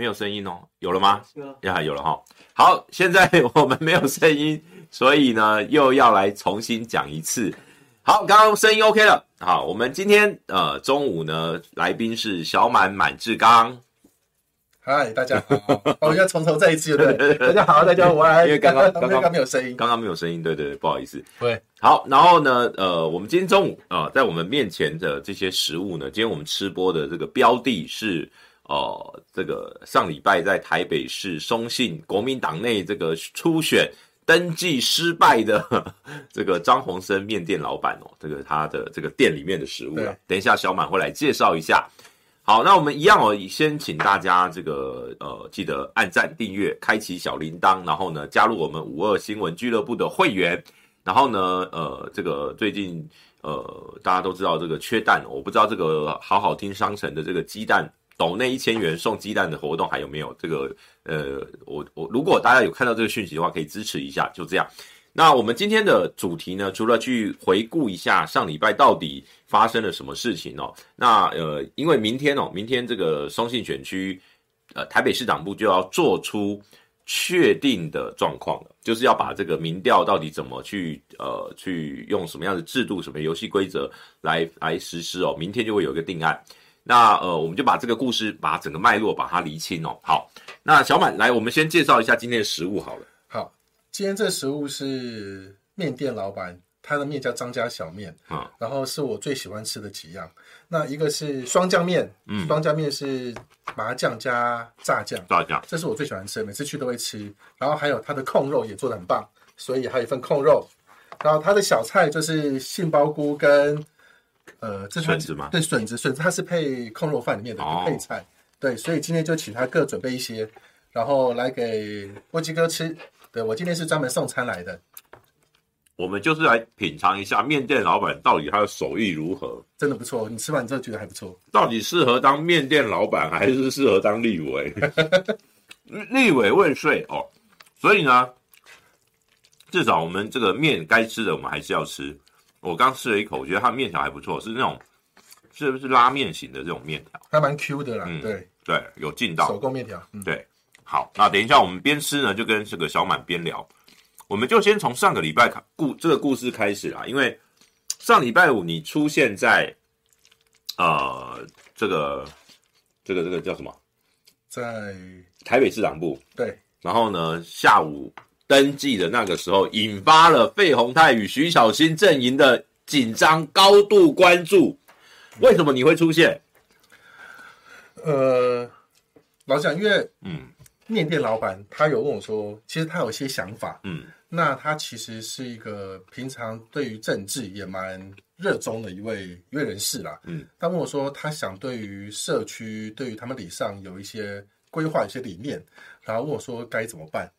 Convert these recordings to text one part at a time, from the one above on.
没有声音哦，有了吗？呀，有了哈。好，现在我们没有声音，所以呢，又要来重新讲一次。好，刚刚声音 OK 了。好，我们今天呃中午呢，来宾是小满满志刚。嗨，大家好，我们要从头再一次，对对对，大家好，大家好，我来，因为刚刚刚刚没有声音，刚刚没有声音，对对对，不好意思。对，好，然后呢，呃，我们今天中午啊、呃，在我们面前的这些食物呢，今天我们吃播的这个标的是。哦、呃，这个上礼拜在台北市松信国民党内这个初选登记失败的这个张鸿生面店老板哦，这个他的这个店里面的食物啊，等一下小满会来介绍一下。好，那我们一样哦，先请大家这个呃记得按赞、订阅、开启小铃铛，然后呢加入我们五二新闻俱乐部的会员，然后呢呃这个最近呃大家都知道这个缺蛋，我不知道这个好好听商城的这个鸡蛋。抖内一千元送鸡蛋的活动还有没有？这个呃，我我如果大家有看到这个讯息的话，可以支持一下。就这样。那我们今天的主题呢，除了去回顾一下上礼拜到底发生了什么事情哦，那呃，因为明天哦，明天这个松信选区呃台北市党部就要做出确定的状况了，就是要把这个民调到底怎么去呃去用什么样的制度、什么游戏规则来来实施哦，明天就会有一个定案。那呃，我们就把这个故事，把整个脉络把它厘清哦。好，那小满来，我们先介绍一下今天的食物好了。好，今天这食物是面店老板，他的面叫张家小面啊，嗯、然后是我最喜欢吃的几样。那一个是双酱面，嗯，双酱面是麻酱加炸酱，炸酱，这是我最喜欢吃的，每次去都会吃。然后还有他的控肉也做的很棒，所以还有一份控肉。然后他的小菜就是杏鲍菇跟。呃，这是笋子吗？对，笋子，笋子它是配空肉饭里面的配菜。哦、对，所以今天就请他各准备一些，然后来给波基哥吃。对，我今天是专门送餐来的。我们就是来品尝一下面店老板到底他的手艺如何。真的不错，你吃完之后觉得还不错。到底适合当面店老板还是适合当立委？立委未遂哦，所以呢，至少我们这个面该吃的我们还是要吃。我刚吃了一口，我觉得它面条还不错，是那种是不是拉面型的这种面条？还蛮 Q 的啦。嗯，对对，有劲道。手工面条。嗯、对，好，那等一下我们边吃呢，就跟这个小满边聊。我们就先从上个礼拜故这个故事开始啦，因为上礼拜五你出现在呃这个这个这个叫什么？在台北市党部。对。然后呢，下午。登记的那个时候，引发了费鸿泰与徐小新阵营的紧张，高度关注。为什么你会出现？呃，老蒋，因为嗯，面店老板他有问我说，其实他有一些想法，嗯，那他其实是一个平常对于政治也蛮热衷的一位一位人士啦，嗯，他问我说，他想对于社区，对于他们里上有一些规划，一些理念，然后问我说该怎么办。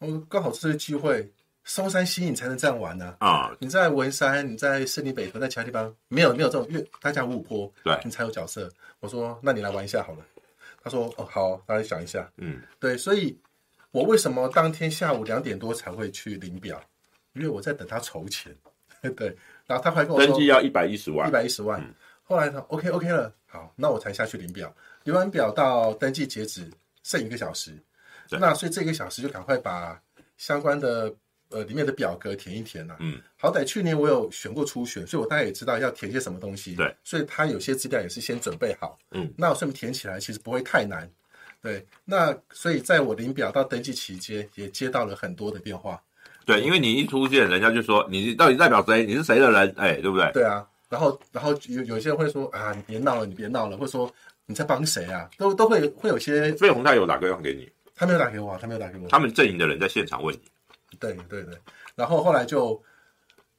我刚好这个机会，松山新营才能这样玩呢。啊！你在文山，你在森林北屯，在其他地方没有没有这种，因为大家五五坡，对，你才有角色。我说，那你来玩一下好了。他说，哦，好，大家想一下。嗯，对，所以我为什么当天下午两点多才会去领表？因为我在等他筹钱。对，然后他还跟我说，登记要一百一十万，一百一十万。嗯、后来他 OK OK 了，好，那我才下去领表。领完表到登记截止剩一个小时。那所以这个小时就赶快把相关的呃里面的表格填一填啊。嗯，好歹去年我有选过初选，所以我大概也知道要填些什么东西。对，所以他有些资料也是先准备好。嗯，那我顺便填起来，其实不会太难。对，那所以在我领表到登记期间，也接到了很多的电话。对，因为你一出现，人家就说你到底代表谁？你是谁的人？哎，对不对？对啊。然后，然后有有些人会说啊，你别闹了，你别闹了，或者说你在帮谁啊？都都会会有些。费鸿泰有打电话给你？他没有打给我，他没有打给我。他们阵营的人在现场问你。对对对。然后后来就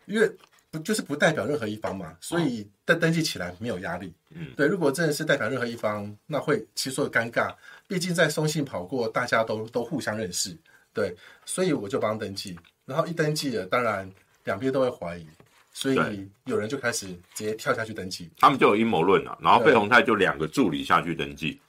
因为不就是不代表任何一方嘛，所以登登记起来没有压力。嗯。对，如果真的是代表任何一方，那会其实会尴尬。毕竟在松信跑过，大家都都互相认识。对，所以我就帮登记。然后一登记了，当然两边都会怀疑。所以有人就开始直接跳下去登记，他们就有阴谋论了。然后费鸿泰就两个助理下去登记，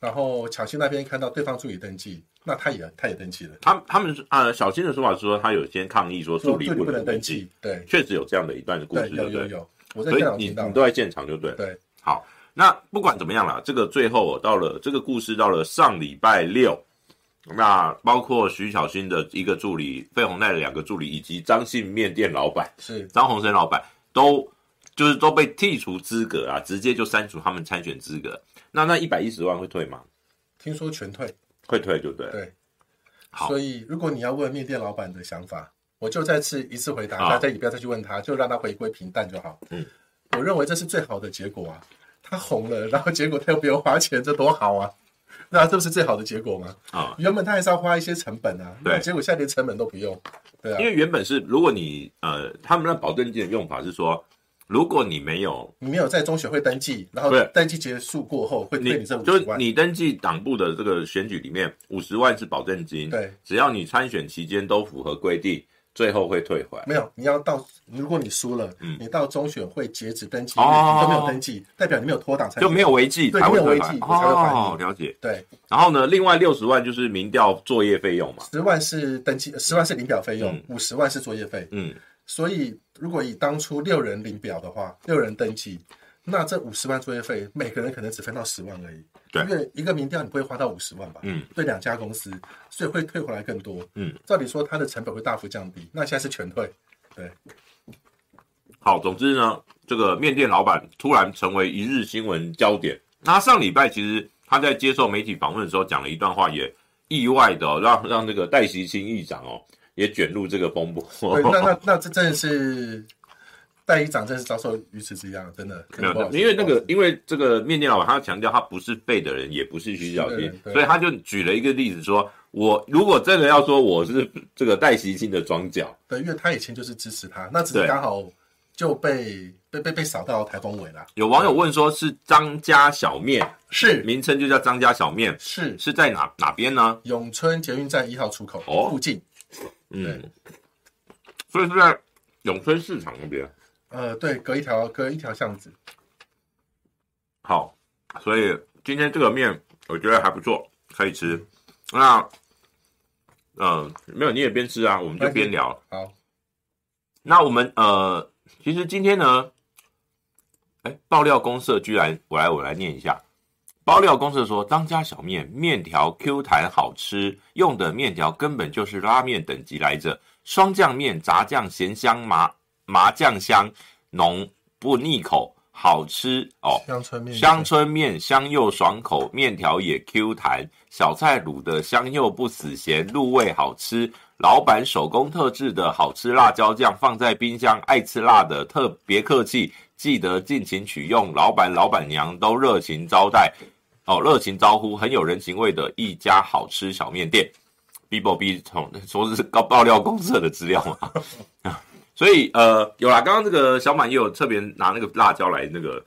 然后巧芯那边看到对方助理登记，那他也他也登记了。他他们呃，小新的说法是说他有先抗议说助理不能登记，对，确实有这样的一段的故事，有有有。我在所以你你都在现场就对，对。好，那不管怎么样啦，这个最后到了这个故事到了上礼拜六。那包括徐小新的一个助理，费鸿泰的两个助理，以及张姓面店老板是张鸿生老板，都就是都被剔除资格啊，直接就删除他们参选资格。那那一百一十万会退吗？听说全退，会退就对。对，好。所以如果你要问面店老板的想法，我就再次一次回答，大家也不要再去问他，就让他回归平淡就好。嗯，我认为这是最好的结果啊。他红了，然后结果他又不用花钱，这多好啊！那这不是最好的结果吗？啊、哦，原本他还是要花一些成本啊，对，结果现在连成本都不用，对啊，因为原本是如果你呃，他们的保证金的用法是说，如果你没有你没有在中选会登记，然后登记结束过后会退你这五十万，就是你登记党部的这个选举里面五十万是保证金，对，只要你参选期间都符合规定。最后会退回来？没有，你要到，如果你输了，嗯，你到中选会截止登记，哦、你都没有登记，代表你没有脱党，就没有违纪，对，没有违纪，我才会还你。哦，了解。对，然后呢，另外六十万就是民调作业费用嘛，十万是登记，十万是领表费用，五十万是作业费。嗯，所以如果以当初六人领表的话，六人登记。那这五十万作业费，每个人可能只分到十万而已。对，因为一个民调你不会花到五十万吧？嗯，对，两家公司，所以会退回来更多。嗯，照理说它的成本会大幅降低。那现在是全退。对，好，总之呢，这个面店老板突然成为一日新闻焦点。那他上礼拜其实他在接受媒体访问的时候讲了一段话，也意外的、哦、让让那个戴锡钦议长哦也卷入这个风波。对，那那那这真的是。戴议长真是遭受鱼池之殃，真的没有，因为那个，因为这个面店老板他强调他不是废的人，也不是徐巧芯，所以他就举了一个例子说，我如果真的要说我是这个戴锡钦的庄脚，对，因为他以前就是支持他，那只是刚好就被被被被扫到台风尾了。有网友问说，是张家小面，是名称就叫张家小面，是是在哪哪边呢？永春捷运站一号出口哦附近，嗯，所以是在永春市场那边。呃，对，隔一条隔一条巷子。好，所以今天这个面我觉得还不错，可以吃。那，嗯、呃，没有，你也边吃啊，我们就边聊。好，那我们呃，其实今天呢，哎，爆料公社居然，我来我来念一下。爆料公社说，张家小面面条 Q 弹好吃，用的面条根本就是拉面等级来着，双酱面炸酱咸香麻。麻酱香浓不腻口，好吃哦。乡村面，乡村面香又爽口，面条也 Q 弹，小菜卤的香又不死咸，入味好吃。老板手工特制的好吃辣椒酱放在冰箱，爱吃辣的特别客气，记得尽情取用。老板老板娘都热情招待，哦，热情招呼，很有人情味的一家好吃小面店。Bibo B 从说是高爆料公社的资料嘛。所以呃有啦，刚刚这个小满也有特别拿那个辣椒来那个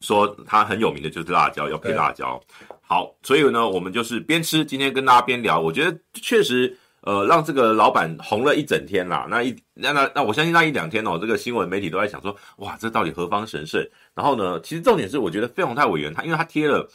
说他很有名的就是辣椒要配辣椒。好，所以呢我们就是边吃，今天跟大家边聊，我觉得确实呃让这个老板红了一整天啦。那一那那那我相信那一两天哦，这个新闻媒体都在想说，哇，这到底何方神圣？然后呢，其实重点是我觉得费鸿泰委员他因为他贴了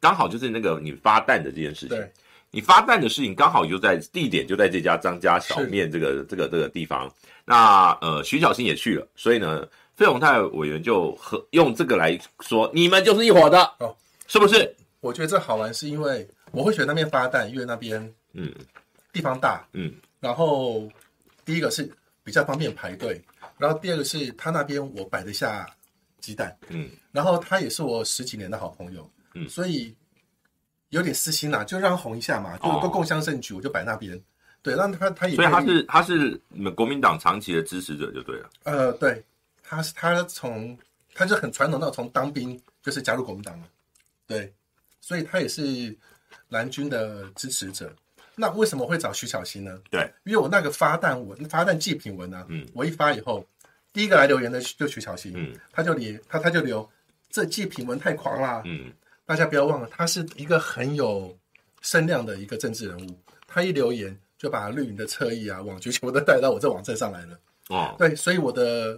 刚好就是那个你发蛋的这件事情，对，你发蛋的事情刚好就在地点就在这家张家小面这个这个这个地方。那呃，徐小新也去了，所以呢，费鸿泰委员就和用这个来说，你们就是一伙的，哦，是不是？我觉得这好玩，是因为我会选那边发蛋，因为那边嗯地方大嗯，然后第一个是比较方便排队，然后第二个是他那边我摆得下鸡蛋嗯，然后他也是我十几年的好朋友嗯，所以有点私心啦、啊，就让他红一下嘛，就都共襄盛举，我就摆那边。对，让他他也所以他是他是你们国民党长期的支持者就对了。呃，对，他是他从他就很传统，到从当兵就是加入国民党了。对，所以他也是蓝军的支持者。那为什么会找徐巧芯呢？对，因为我那个发弹文发弹祭品文呢、啊，嗯，我一发以后，第一个来留言的就徐巧芯，嗯，他就留他他就留这祭品文太狂啦，嗯，大家不要忘了，他是一个很有声量的一个政治人物，他一留言。就把绿营的侧翼啊、网局全部都带到我这网站上来了。哦，对，所以我的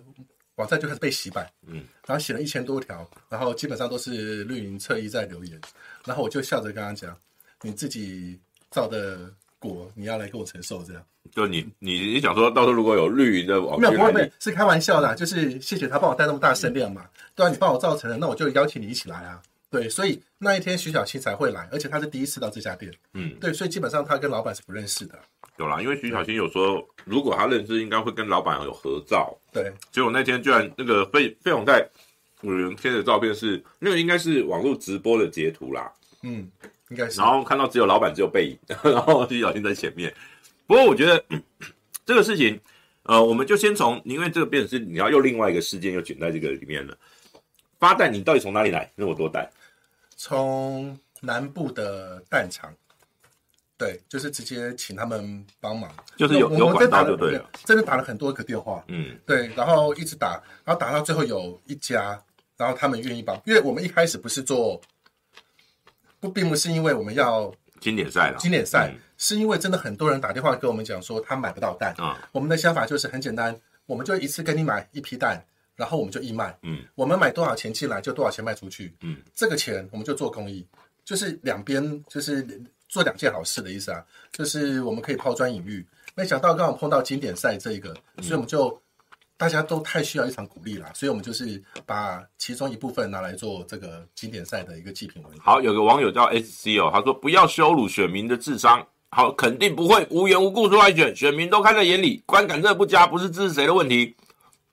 网站就开始被洗版。嗯，然后写了一千多条，然后基本上都是绿营侧翼在留言，然后我就笑着跟他讲：“你自己造的果，你要来跟我承受。”这样。就你你你想说到时候如果有绿营的网，没有不会不会是开玩笑的、啊，就是谢谢他帮我带那么大声量嘛。对啊，你帮我造成了，那我就邀请你一起来啊。对，所以那一天徐巧芯才会来，而且他是第一次到这家店。嗯，对，所以基本上他跟老板是不认识的。有啦，因为徐巧芯有说，如果他认识，应该会跟老板有合照。对，结果那天居然那个费费永泰有人贴的照片是那个应该是网络直播的截图啦。嗯，应该是。然后看到只有老板只有背影，然后徐巧芯在前面。不过我觉得 这个事情，呃，我们就先从，因为这个变成是你要又另外一个事件又卷在这个里面了。发蛋，你到底从哪里来那么多蛋？从南部的蛋厂，对，就是直接请他们帮忙，就是有有管道就对了。真的打了很多个电话，嗯，对，然后一直打，然后打到最后有一家，然后他们愿意帮，因为我们一开始不是做，不，并不是因为我们要经典赛了，经典赛、嗯、是因为真的很多人打电话跟我们讲说他买不到蛋。啊。我们的想法就是很简单，我们就一次跟你买一批蛋。然后我们就义卖，嗯，我们买多少钱进来就多少钱卖出去，嗯，这个钱我们就做公益，就是两边就是做两件好事的意思啊，就是我们可以抛砖引玉。没想到刚好碰到经典赛这一个，所以我们就、嗯、大家都太需要一场鼓励了，所以我们就是把其中一部分拿来做这个经典赛的一个祭品文。好，有个网友叫 SC 哦，他说不要羞辱选民的智商，好，肯定不会无缘无故出来选，选民都看在眼里，观感这不佳不是支持谁的问题。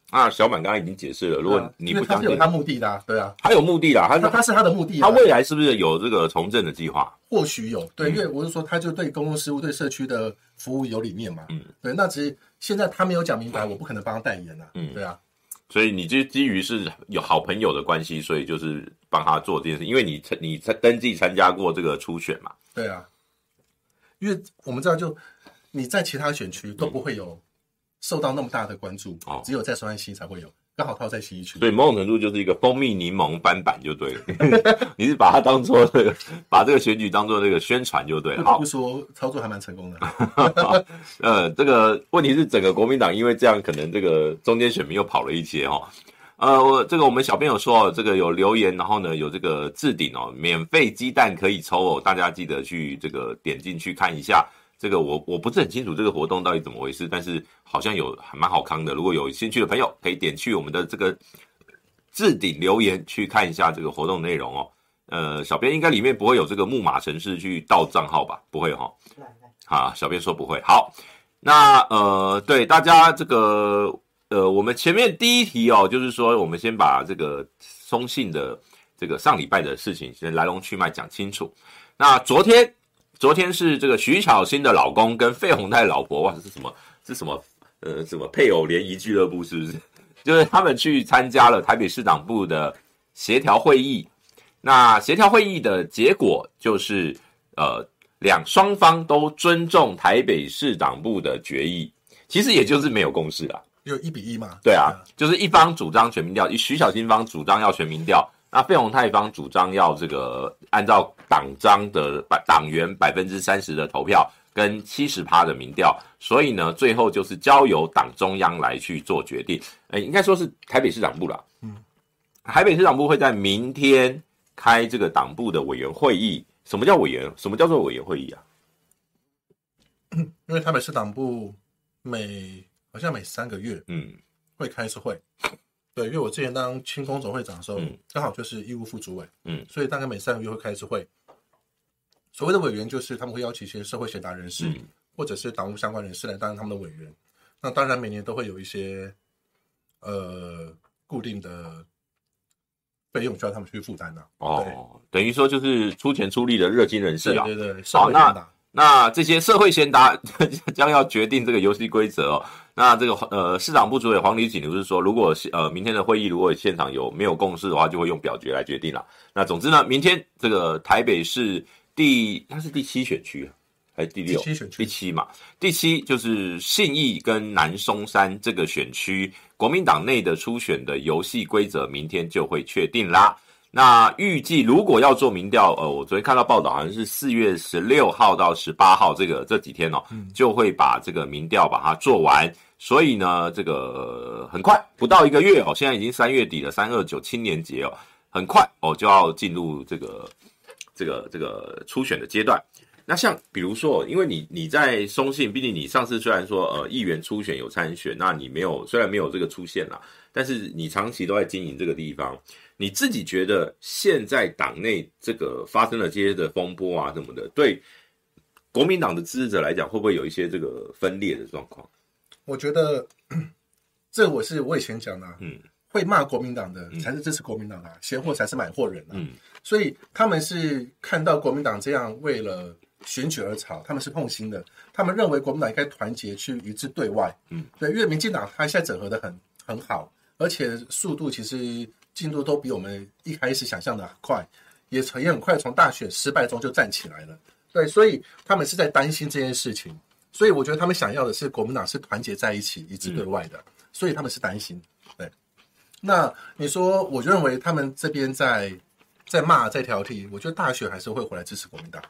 啊，小满刚刚已经解释了，如果你不相信，他是有他目的的、啊，对啊，他有目的的，他他，他是他的目的、啊，他未来是不是有这个从政的计划？或许有，对，嗯、因为我是说，他就对公共事务、对社区的服务有理念嘛，嗯，对，那只是现在他没有讲明白，我不可能帮他代言啊，嗯，对啊，所以你就基于是有好朋友的关系，所以就是帮他做这件事，因为你你参登记参加过这个初选嘛，对啊，因为我们知道，就你在其他选区都不会有。嗯受到那么大的关注，哦，只有在双安西才会有，刚好套在信义区，对，某种程度就是一个蜂蜜柠檬翻版就对了。你是把它当做这个，把这个选举当做这个宣传就对了。好，不说操作还蛮成功的。呃，这个问题是整个国民党因为这样，可能这个中间选民又跑了一些哦。呃，我这个我们小编有说哦，这个有留言，然后呢有这个置顶哦，免费鸡蛋可以抽哦，大家记得去这个点进去看一下。这个我我不是很清楚这个活动到底怎么回事，但是好像有还蛮好康的。如果有兴趣的朋友，可以点去我们的这个置顶留言去看一下这个活动内容哦。呃，小编应该里面不会有这个木马城市去盗账号吧？不会哈、哦。啊，小编说不会。好，那呃，对大家这个呃，我们前面第一题哦，就是说我们先把这个松信的这个上礼拜的事情先来龙去脉讲清楚。那昨天。昨天是这个徐巧芯的老公跟费宏泰老婆，哇，这是什么？是什么？呃，什么配偶联谊俱乐部是不是？就是他们去参加了台北市党部的协调会议。那协调会议的结果就是，呃，两双方都尊重台北市党部的决议，其实也就是没有共识啊，有一比一嘛？对啊，就是一方主张全民调，徐巧芯方主张要全民调。那费宏泰方主张要这个按照党章的百党员百分之三十的投票跟七十趴的民调，所以呢，最后就是交由党中央来去做决定。哎，应该说是台北市长部了。嗯，台北市长部会在明天开这个党部的委员会议。什么叫委员？什么叫做委员会议啊？因为台北市党部每好像每三个月，嗯，会开一次会。对，因为我之前当青工总会长的时候，嗯、刚好就是义务副主委，嗯，所以大概每三个月会开一次会，所谓的委员就是他们会邀请一些社会贤达人士，嗯、或者是党务相关人士来担任他们的委员。那当然每年都会有一些呃固定的费用需要他们去负担的。哦，等于说就是出钱出力的热心人士啊。对对对，好那。那这些社会贤达 将要决定这个游戏规则哦。那这个呃，市长部主委黄礼锦就是说，如果呃明天的会议如果现场有没有共识的话，就会用表决来决定了。那总之呢，明天这个台北市第它是第七选区还是第六？第七选区，第七嘛，第七就是信义跟南松山这个选区，国民党内的初选的游戏规则，明天就会确定啦。那预计如果要做民调，呃，我昨天看到报道，好像是四月十六号到十八号这个这几天哦，就会把这个民调把它做完。所以呢，这个很快不到一个月哦，现在已经三月底了，三二九青年节哦，很快哦就要进入这个这个这个初选的阶段。那像比如说，因为你你在松信，毕竟你上次虽然说呃议员初选有参选，那你没有虽然没有这个出现啦，但是你长期都在经营这个地方。你自己觉得现在党内这个发生了这些的风波啊什么的，对国民党的支持者来讲，会不会有一些这个分裂的状况？我觉得 这我是我以前讲的，嗯，会骂国民党的才是支持国民党的，闲货才是买货人啊，嗯，所以他们是看到国民党这样为了选举而吵，他们是痛心的，他们认为国民党应该团结去一致对外，嗯，对，因为民进党他现在整合的很很好，而且速度其实。进度都比我们一开始想象的快，也也很快从大选失败中就站起来了。对，所以他们是在担心这件事情。所以我觉得他们想要的是国民党是团结在一起、一致对外的。所以他们是担心。对，那你说，我认为他们这边在在骂、在挑剔，我觉得大选还是会回来支持国民党。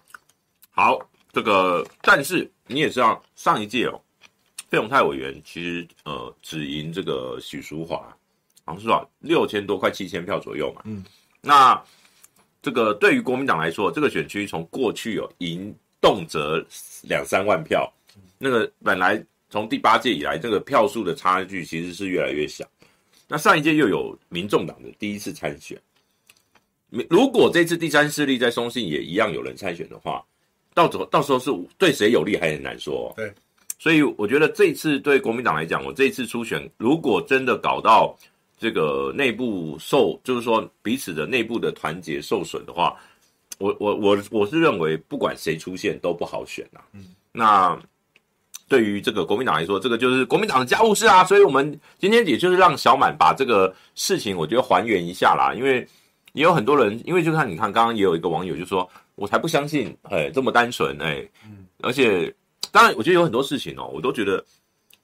好，这个但是你也知道，上一届哦，费永泰委员其实呃只赢这个许淑华。好像是吧，六千多，快七千票左右嘛。嗯，那这个对于国民党来说，这个选区从过去有赢动辄两三万票，那个本来从第八届以来，这个票数的差距其实是越来越小。那上一届又有民众党的第一次参选，如果这次第三势力在松信也一样有人参选的话，到时候到时候是对谁有利还很难说。对，所以我觉得这次对国民党来讲，我这次初选如果真的搞到。这个内部受，就是说彼此的内部的团结受损的话，我我我我是认为不管谁出现都不好选呐。嗯，那对于这个国民党来说，这个就是国民党的家务事啊。所以我们今天也就是让小满把这个事情，我觉得还原一下啦。因为也有很多人，因为就看你看，刚刚也有一个网友就说，我才不相信，哎，这么单纯，哎，而且当然，我觉得有很多事情哦，我都觉得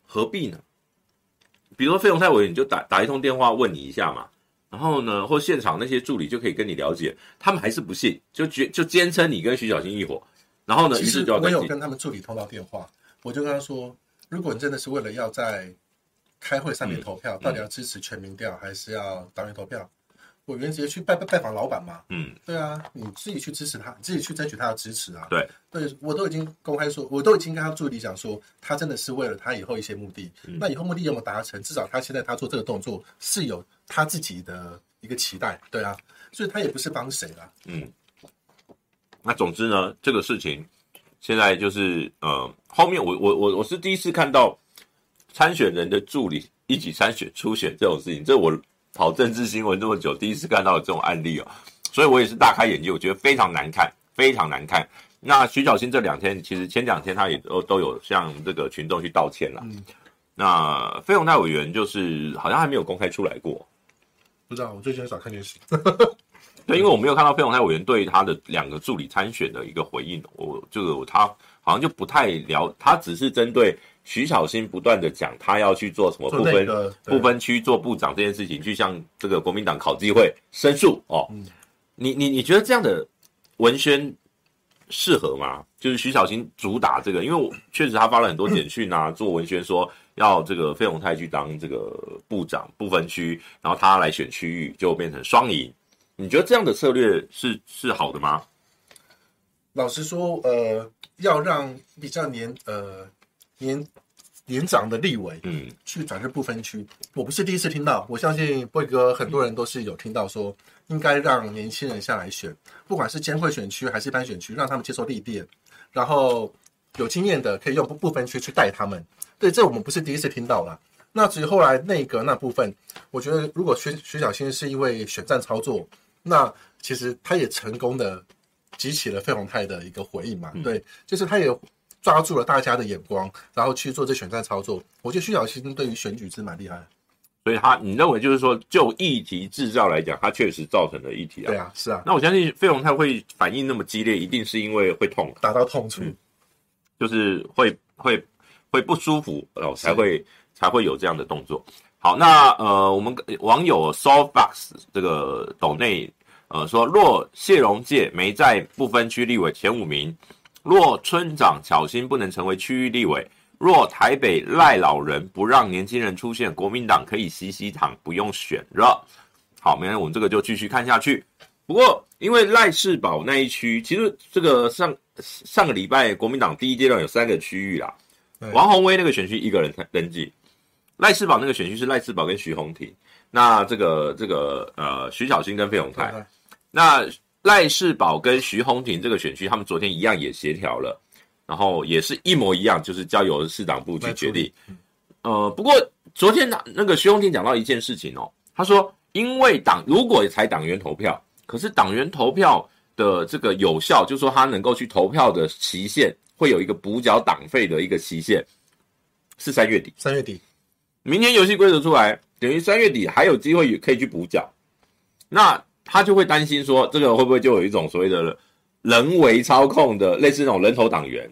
何必呢？比如说费鸿泰委员，你就打打一通电话问你一下嘛，然后呢，或现场那些助理就可以跟你了解，他们还是不信，就觉就坚称你跟徐小新一伙，然后呢，其实我有跟他们助理通到电话，我就跟他说，如果你真的是为了要在开会上面投票，嗯、到底要支持全民调还是要党员投票？我原直接去拜拜拜访老板嘛，嗯，对啊，你自己去支持他，你自己去争取他的支持啊。对，对我都已经公开说，我都已经跟他助理讲说，他真的是为了他以后一些目的。嗯、那以后目的有没有达成？至少他现在他做这个动作是有他自己的一个期待，对啊，所以他也不是帮谁啦。嗯，那总之呢，这个事情现在就是呃，后面我我我我是第一次看到参选人的助理一起参选初选这种事情，这我。跑政治新闻这么久，第一次看到这种案例哦，所以我也是大开眼界，我觉得非常难看，非常难看。那徐小新这两天，其实前两天他也都都有向这个群众去道歉了。嗯、那费鸿泰委员就是好像还没有公开出来过，不知道，我最近很少看电视。对，因为我没有看到费鸿泰委员对他的两个助理参选的一个回应，我这个他好像就不太了，他只是针对。徐小新不断的讲，他要去做什么不分、那个、不分区做部长这件事情，去向这个国民党考纪会申诉哦。嗯、你你你觉得这样的文宣适合吗？就是徐小新主打这个，因为我确实他发了很多简讯啊，做文宣说要这个费鸿泰去当这个部长不分区，然后他来选区域就变成双赢。你觉得这样的策略是是好的吗？老实说，呃，要让比较年呃。年年长的立委，嗯，去转入不分区，我不是第一次听到，我相信波哥很多人都是有听到说，应该让年轻人下来选，不管是监会选区还是一般选区，让他们接受历练，然后有经验的可以用不分区去带他们。对，这我们不是第一次听到了。那至于后来内阁那部分，我觉得如果徐徐小新是因为选战操作，那其实他也成功的激起了费鸿泰的一个回应嘛，对，就是他也。抓住了大家的眼光，然后去做这选战操作。我觉得徐小新对于选举是蛮厉害，所以他你认为就是说，就议题制造来讲，他确实造成了议题啊。对啊，是啊。那我相信费鸿泰会反应那么激烈，一定是因为会痛，打到痛处，嗯、就是会会会不舒服，然后才会才会有这样的动作。好，那呃，我们网友 Soulbox 这个斗内呃说，若谢荣介没在不分区立委前五名。若村长巧心不能成为区域立委，若台北赖老人不让年轻人出现，国民党可以洗洗躺，不用选了。好，没关系，我们这个就继续看下去。不过，因为赖世宝那一区，其实这个上上个礼拜国民党第一阶段有三个区域啦。王宏威那个选区一个人登记，赖世宝那个选区是赖世宝跟徐宏庭，那这个这个呃徐小新跟费永泰，那。赖世宝跟徐宏庭这个选区，他们昨天一样也协调了，然后也是一模一样，就是交由市党部去决定。呃，不过昨天那那个徐宏庭讲到一件事情哦，他说，因为党如果采党员投票，可是党员投票的这个有效，就是说他能够去投票的期限会有一个补缴党费的一个期限，是三月底。三月底，明天游戏规则出来，等于三月底还有机会可以去补缴。那。他就会担心说，这个会不会就有一种所谓的人为操控的，类似那种人头党员？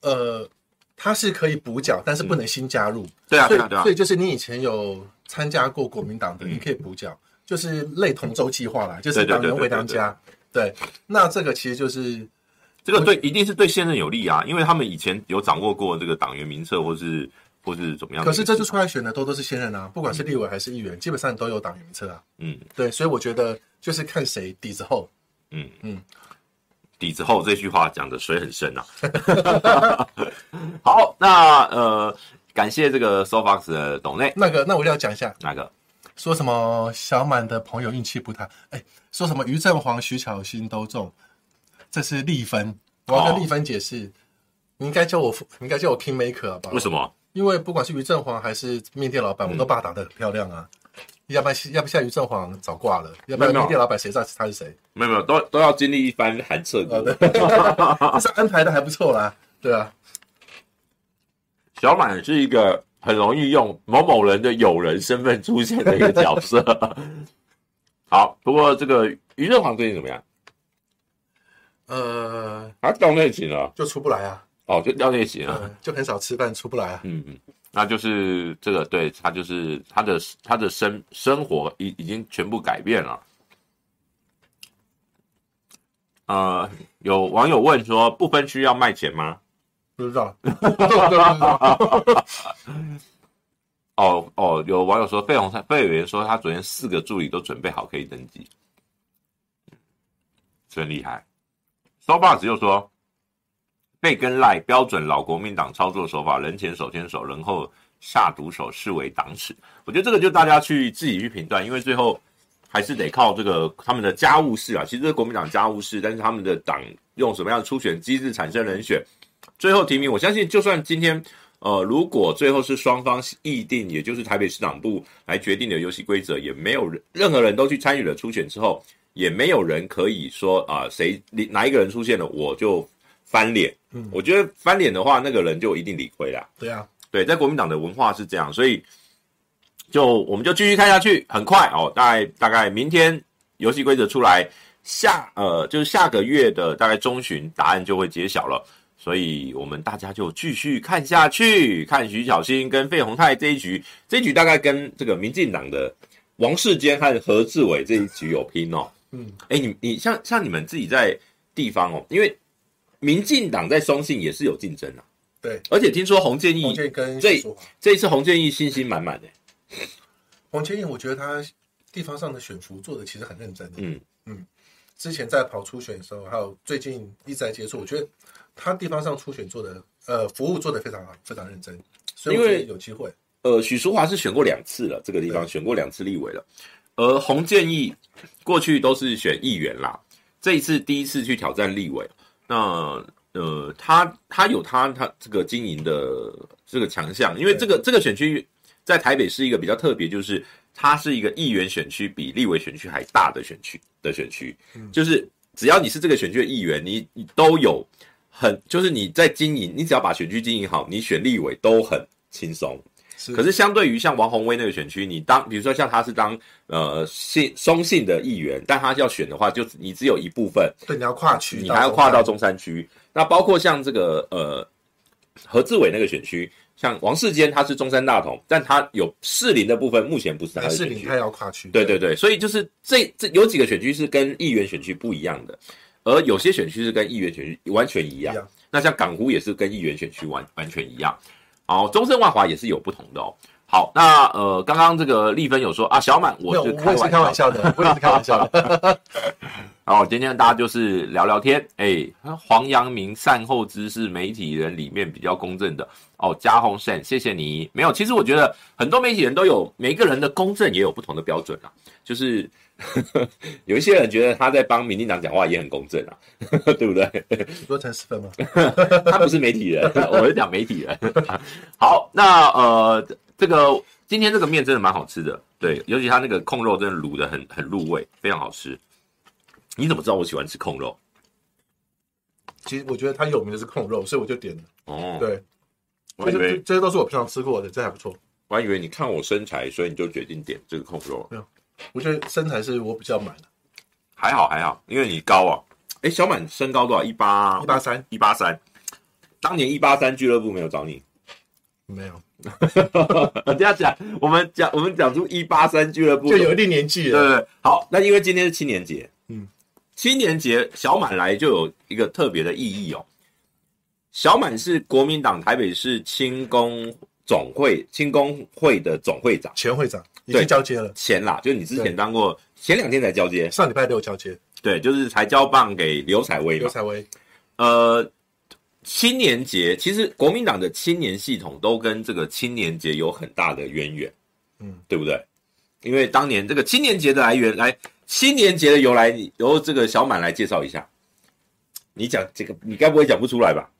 呃，他是可以补缴，但是不能新加入。嗯、对啊，对啊，对啊。所以就是你以前有参加过国民党的，你可以补缴，嗯、就是类同舟计划啦，就是党员回娘家。对，那这个其实就是这个对，一定是对现任有利啊，因为他们以前有掌握过这个党员名册，或是。或是怎么样？可是这次出来选的都都是现任啊，不管是立委还是议员，嗯、基本上都有党员名册啊。嗯，对，所以我觉得就是看谁底子厚。嗯嗯，底子厚这句话讲的水很深啊。好，那呃，感谢这个 Soulbox 的董内。那个，那我要讲一下哪个？说什么小满的朋友运气不太哎，说什么于正煌、徐巧芯都中，这是丽芬。我要跟丽芬解释，哦、你应该叫我，你应该叫我 Kingmaker 好不好？为什么？因为不管是于正煌还是面店老板，我都把他打得很漂亮啊！要不然要不像于正煌早挂了，要不然面店老板谁知道他是谁？没有没有，都都要经历一番寒彻骨。这 是安排的还不错啦，对啊。小满是一个很容易用某某人的友人身份出现的一个角色。好，不过这个于正煌最近怎么样？呃，他掉内勤了，就出不来啊。哦，就掉内勤了，就很少吃饭，出不来啊。嗯嗯，那就是这个，对他就是他的他的生生活已已经全部改变了。呃，有网友问说，不分区要卖钱吗？不知道。哦哦，有网友说，费鸿泰费委员说，他昨天四个助理都准备好可以登记，真厉害。Soulbox 又说。被跟赖标准老国民党操作手法，人前手牵手，人后下毒手，视为党耻。我觉得这个就大家去自己去评断，因为最后还是得靠这个他们的家务事啊。其实是国民党家务事，但是他们的党用什么样的初选机制产生人选，最后提名。我相信，就算今天呃，如果最后是双方议定，也就是台北市党部来决定的游戏规则，也没有人任何人都去参与了初选之后，也没有人可以说啊，谁哪一个人出现了，我就。翻脸，嗯，我觉得翻脸的话，那个人就一定理亏了。对啊，对，在国民党的文化是这样，所以就我们就继续看下去，很快哦，大概大概明天游戏规则出来，下呃就是下个月的大概中旬，答案就会揭晓了。所以我们大家就继续看下去，看徐小新跟费鸿泰这一局，这一局大概跟这个民进党的王世坚和何志伟这一局有拼哦。嗯，哎，你你像像你们自己在地方哦，因为。民进党在松信也是有竞争啊，对，而且听说洪建义跟这这一次洪建义信心满满的。洪建义，我觉得他地方上的选服做的其实很认真的，嗯嗯，之前在跑初选的时候，还有最近一直在接触，我觉得他地方上初选做的呃服务做的非常好，非常认真，所以我觉得有机会。呃，许淑华是选过两次了，这个地方选过两次立委了。而洪建义过去都是选议员啦，这一次第一次去挑战立委。那呃，他他有他他这个经营的这个强项，因为这个这个选区在台北是一个比较特别，就是它是一个议员选区比立委选区还大的选区的选区，就是只要你是这个选区的议员，你你都有很就是你在经营，你只要把选区经营好，你选立委都很轻松。是，可是相对于像王宏威那个选区，你当比如说像他是当呃信松信的议员，但他要选的话，就你只有一部分，对，你要跨区，你还要跨到中山区。那包括像这个呃何志伟那个选区，像王世坚他是中山大同，但他有士林的部分，目前不是他的选区，士林他要跨区。对对对，所以就是这这有几个选区是跟议员选区不一样的，而有些选区是跟议员选区完全一样。一样。那像港湖也是跟议员选区完完全一样。好，终身万华也是有不同的哦。好，那呃，刚刚这个丽芬有说啊，小满，我是开玩笑的，我也是开玩笑的。然后今天大家就是聊聊天，哎、欸，黄阳明善后知识媒体人里面比较公正的哦。嘉宏善，谢谢你。没有，其实我觉得很多媒体人都有每个人的公正也有不同的标准啊，就是。有一些人觉得他在帮民进党讲话也很公正啊，对不对？你说陈时芬吗？他不是媒体人，我是讲媒体人。好，那呃，这个今天这个面真的蛮好吃的，对，尤其他那个控肉真的卤的很很入味，非常好吃。你怎么知道我喜欢吃控肉？其实我觉得它有名的是控肉，所以我就点了。哦，对，我以为这些都是我平常吃过的，这还不错。我还以为你看我身材，所以你就决定点这个控肉。没有。我觉得身材是我比较满的，还好还好，因为你高啊。哎，小满身高多少？一八一八三一八三。当年一八三俱乐部没有找你？没有。人家讲，我们讲，我们讲出一八三俱乐部就有一定年纪了。对。好，那因为今天是青年节，嗯，青年节小满来就有一个特别的意义哦。小满是国民党台北市青工总会青工会的总会长，前会长。已经交接了，前啦，就是你之前当过，前两天才交接，上礼拜六交接，对，就是才交棒给刘彩薇嘛。刘彩薇，呃，青年节其实国民党的青年系统都跟这个青年节有很大的渊源，嗯，对不对？因为当年这个青年节的来源，来青年节的由来，由这个小满来介绍一下。你讲这个，你该不会讲不出来吧？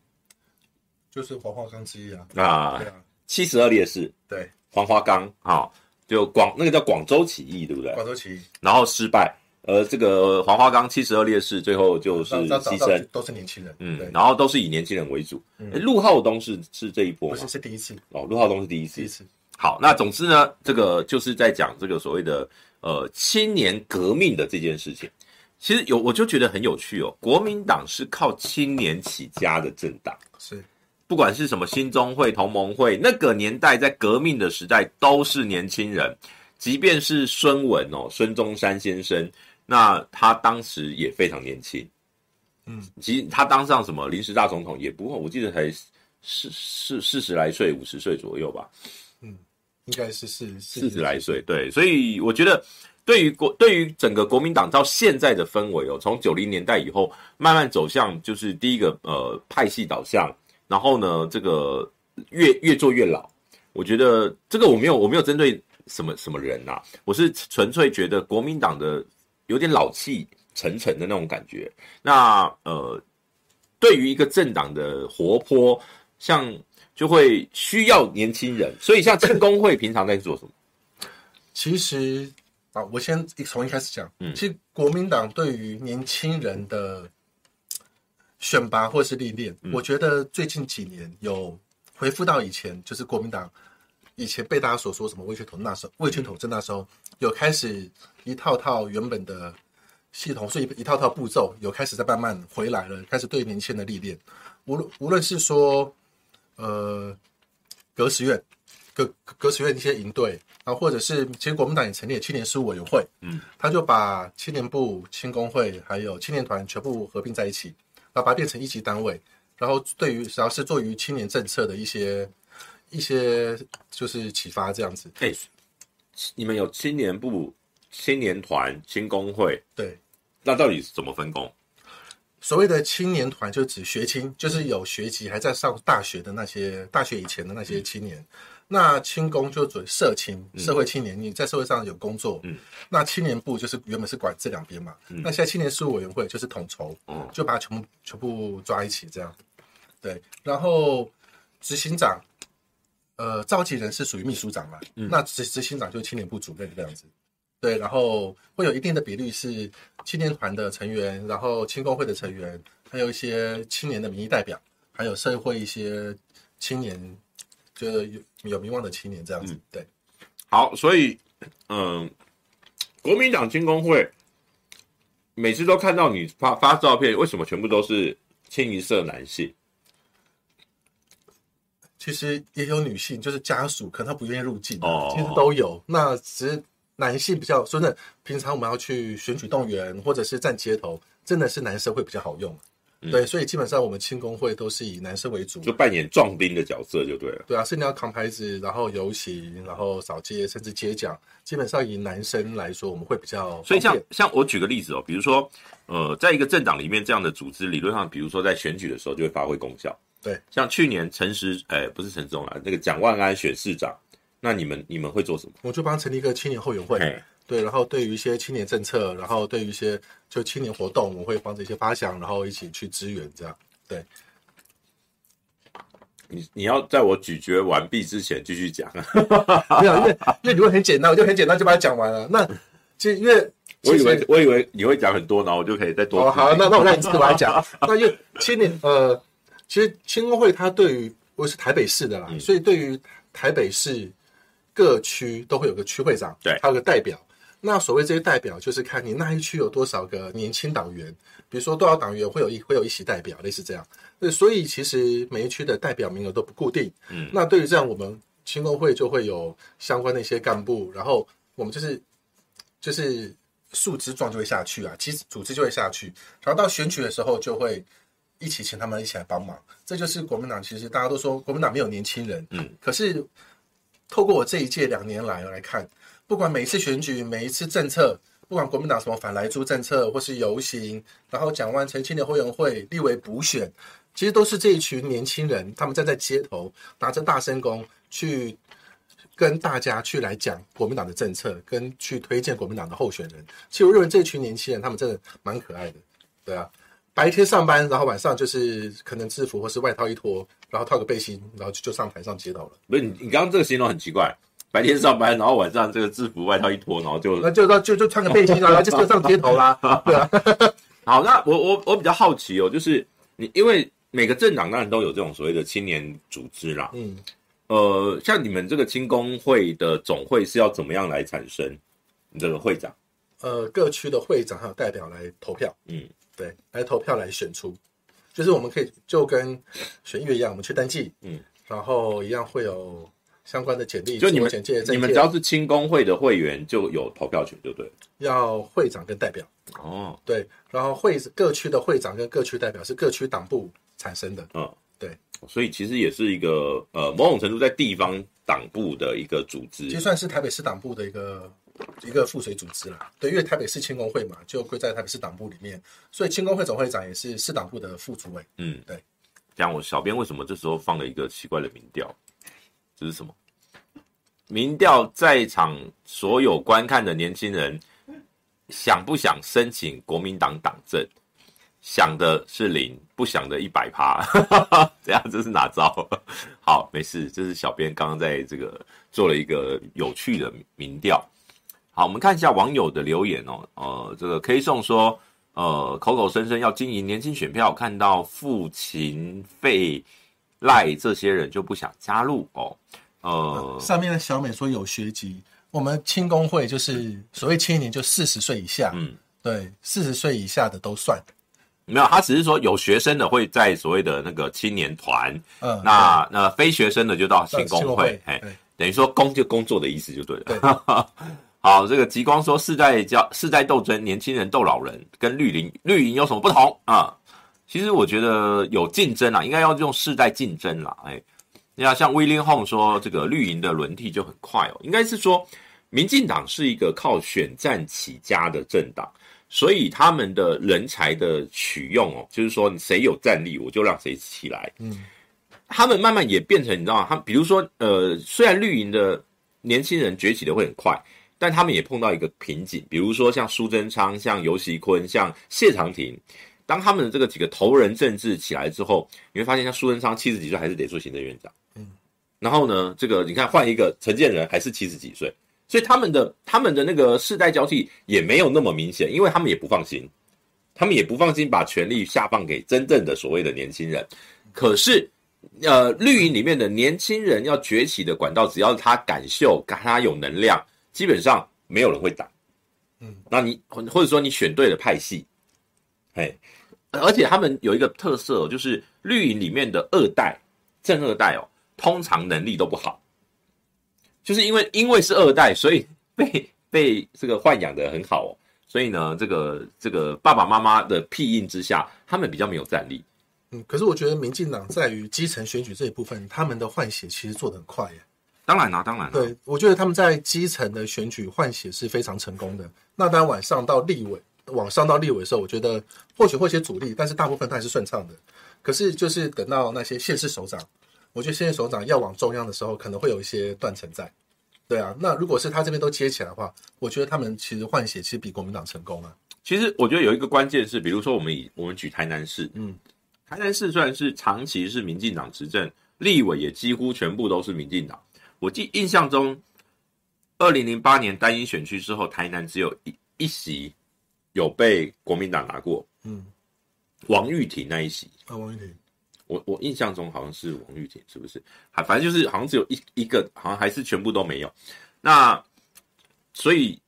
就是黄花岗之一啊，啊，七十二烈士，对，黄花岗，啊。就广那个叫广州起义，对不对？广州起义，然后失败，呃，这个黄花岗七十二烈士最后就是牺牲，都是年轻人，嗯，然后都是以年轻人为主。陆、嗯、浩东是是这一波吗？不是，是第一次哦，陆浩东是第一次。第一次。好，那总之呢，这个就是在讲这个所谓的呃青年革命的这件事情。其实有我就觉得很有趣哦，国民党是靠青年起家的政党，是。不管是什么新中会、同盟会，那个年代在革命的时代都是年轻人。即便是孙文哦，孙中山先生，那他当时也非常年轻。嗯，其实他当上什么临时大总统也不过，我记得才四四四十来岁、五十岁左右吧。嗯，应该是四四十来岁。对，所以我觉得对于国对于整个国民党到现在的氛围哦，从九零年代以后慢慢走向就是第一个呃派系导向。然后呢，这个越越做越老，我觉得这个我没有我没有针对什么什么人呐、啊，我是纯粹觉得国民党的有点老气沉沉的那种感觉。那呃，对于一个政党的活泼，像就会需要年轻人，所以像青工会平常在做什么？其实啊，我先从一开始讲，嗯，其实国民党对于年轻人的。选拔或是历练，我觉得最近几年有回复到以前，就是国民党以前被大家所说什么魏权统治那时候，魏权统治那时候有开始一套套原本的系统，所以一套套步骤有开始在慢慢回来了，开始对年轻人的历练。无论无论是说呃革实院、革革实院一些营队啊，或者是其实国民党也成立了青年事务委员会，嗯，他就把青年部、青工会还有青年团全部合并在一起。把它变成一级单位，然后对于主要是做于青年政策的一些一些就是启发这样子。哎，你们有青年部、青年团、青工会，对，那到底是怎么分工？所谓的青年团就指学青，就是有学籍还在上大学的那些大学以前的那些青年。嗯、那青工就准社青，社会青年，你在社会上有工作。嗯，那青年部就是原本是管这两边嘛。嗯、那现在青年事务委员会就是统筹，嗯，就把它全部全部抓一起这样。对，然后执行长，呃，召集人是属于秘书长嘛？嗯，那执执行长就是青年部主任这样子。对，然后会有一定的比率是青年团的成员，然后青工会的成员，还有一些青年的民意代表，还有社会一些青年，就是有有名望的青年这样子。嗯、对，好，所以嗯，国民党青工会每次都看到你发发照片，为什么全部都是清一色男性？其实也有女性，就是家属可能他不愿意入境，哦，其实都有。那只是。男性比较说的，平常我们要去选举动员或者是站街头，真的是男生会比较好用，嗯、对，所以基本上我们青工会都是以男生为主，就扮演壮丁的角色就对了。对啊，是你要扛牌子，然后游行，然后扫街，甚至街奖，基本上以男生来说，我们会比较。所以像像我举个例子哦，比如说呃，在一个政党里面这样的组织，理论上，比如说在选举的时候就会发挥功效。对，像去年陈时，哎，不是陈时中啊，那个蒋万安选市长。那你们你们会做什么？我就帮成立一个青年后援会，对，然后对于一些青年政策，然后对于一些就青年活动，我会帮着一些发想，然后一起去支援，这样。对，你你要在我咀嚼完毕之前继续讲，没有，因为因为你会很简单，我就很简单就把它讲完了。那其实因为我以为我以为你会讲很多，然后我就可以再多。哦，好，那那我让你自己把它讲。那因为青年呃，其实青工会它对于我是台北市的啦，嗯、所以对于台北市。各区都会有个区会长，对，还有个代表。那所谓这些代表，就是看你那一区有多少个年轻党员，比如说多少党员会有一会有一席代表，类似这样。对，所以其实每一区的代表名额都不固定。嗯，那对于这样，我们青工会就会有相关的一些干部，然后我们就是就是树枝状就会下去啊，其实组织就会下去，然后到选举的时候就会一起请他们一起来帮忙。这就是国民党，其实大家都说国民党没有年轻人，嗯，可是。透过我这一届两年来来看，不管每一次选举、每一次政策，不管国民党什么反莱猪政策，或是游行，然后蒋万安青年后援会立为补选，其实都是这一群年轻人，他们站在街头，拿着大声公去跟大家去来讲国民党的政策，跟去推荐国民党的候选人。其实我认为这群年轻人，他们真的蛮可爱的，对啊。白天上班，然后晚上就是可能制服或是外套一脱，然后套个背心，然后就就上台上街头了。不是你，你刚刚这个形容很奇怪。白天上班，然后晚上这个制服外套一脱，然后就那就就就就穿个背心，然后就就上街头啦。对啊。好，那我我我比较好奇哦，就是你因为每个政党当然都有这种所谓的青年组织啦。嗯。呃，像你们这个青工会的总会是要怎么样来产生你这个会长？呃，各区的会长还有代表来投票。嗯。对，来投票来选出，就是我们可以就跟选议员一样，我们去登记，嗯，然后一样会有相关的简历，就你们简介，你们只要是青工会的会员就有投票权，对不对？要会长跟代表哦，对，然后会各区的会长跟各区代表是各区党部产生的，嗯，对，所以其实也是一个呃某种程度在地方党部的一个组织，其实算是台北市党部的一个。一个附随组织啦，对，因为台北市青工会嘛，就归在台北市党部里面，所以青工会总会长也是市党部的副主委。嗯，对。讲我小编为什么这时候放了一个奇怪的民调？这是什么？民调在场所有观看的年轻人想不想申请国民党党政？想的是零，不想的一百趴。这样这是哪招？好，没事，这是小编刚刚在这个做了一个有趣的民调。好，我们看一下网友的留言哦。呃，这个 K 送说，呃，口口声声要经营年轻选票，看到父勤费赖这些人就不想加入哦。呃，上面的小美说有学籍，我们青工会就是所谓青年，就四十岁以下，嗯，对，四十岁以下的都算。没有，他只是说有学生的会在所谓的那个青年团，嗯，那那非学生的就到青工会，哎，等于说工就工作的意思就对了。对好，这个极光说世代交世代斗争，年轻人斗老人，跟绿营绿营有什么不同啊？其实我觉得有竞争啊，应该要用世代竞争啦。哎，你要像 William Hong 说，这个绿营的轮替就很快哦。应该是说，民进党是一个靠选战起家的政党，所以他们的人才的取用哦，就是说谁有战力，我就让谁起来。嗯，他们慢慢也变成你知道吗？他比如说呃，虽然绿营的年轻人崛起的会很快，但他们也碰到一个瓶颈，比如说像苏贞昌、像游锡堃、像谢长廷。当他们的这个几个头人政治起来之后，你会发现像苏贞昌七十几岁还是得做行政院长，嗯，然后呢，这个你看换一个陈建仁还是七十几岁，所以他们的他们的那个世代交替也没有那么明显，因为他们也不放心，他们也不放心把权力下放给真正的所谓的年轻人。可是，呃，绿营里面的年轻人要崛起的管道，只要他敢秀，他有能量，基本上没有人会打。嗯，那你或或者说你选对了派系。嘿，而且他们有一个特色，哦就是绿营里面的二代、正二代哦，通常能力都不好，就是因为因为是二代，所以 被被这个豢养的很好哦，所以呢，这个这个爸爸妈妈的庇荫之下，他们比较没有战力。嗯，可是我觉得民进党在于基层选举这一部分，他们的换血其实做得很快耶。当然啦，当然啦。对，我觉得他们在基层的选举换血是非常成功的。那当然晚上到立委。往上到立委的时候，我觉得或许会有些阻力，但是大部分它还是顺畅的。可是就是等到那些县市首长，我觉得县市首长要往中央的时候，可能会有一些断层在。对啊，那如果是他这边都接起来的话，我觉得他们其实换血其实比国民党成功啊。其实我觉得有一个关键是，比如说我们以我们举台南市，嗯，台南市虽然是长期是民进党执政，立委也几乎全部都是民进党。我记印象中，二零零八年单一选区之后，台南只有一一席。有被国民党拿过，嗯，王玉婷那一席啊，王玉婷，我我印象中好像是王玉婷，是不是？还反正就是好像只有一一个，好像还是全部都没有。那所以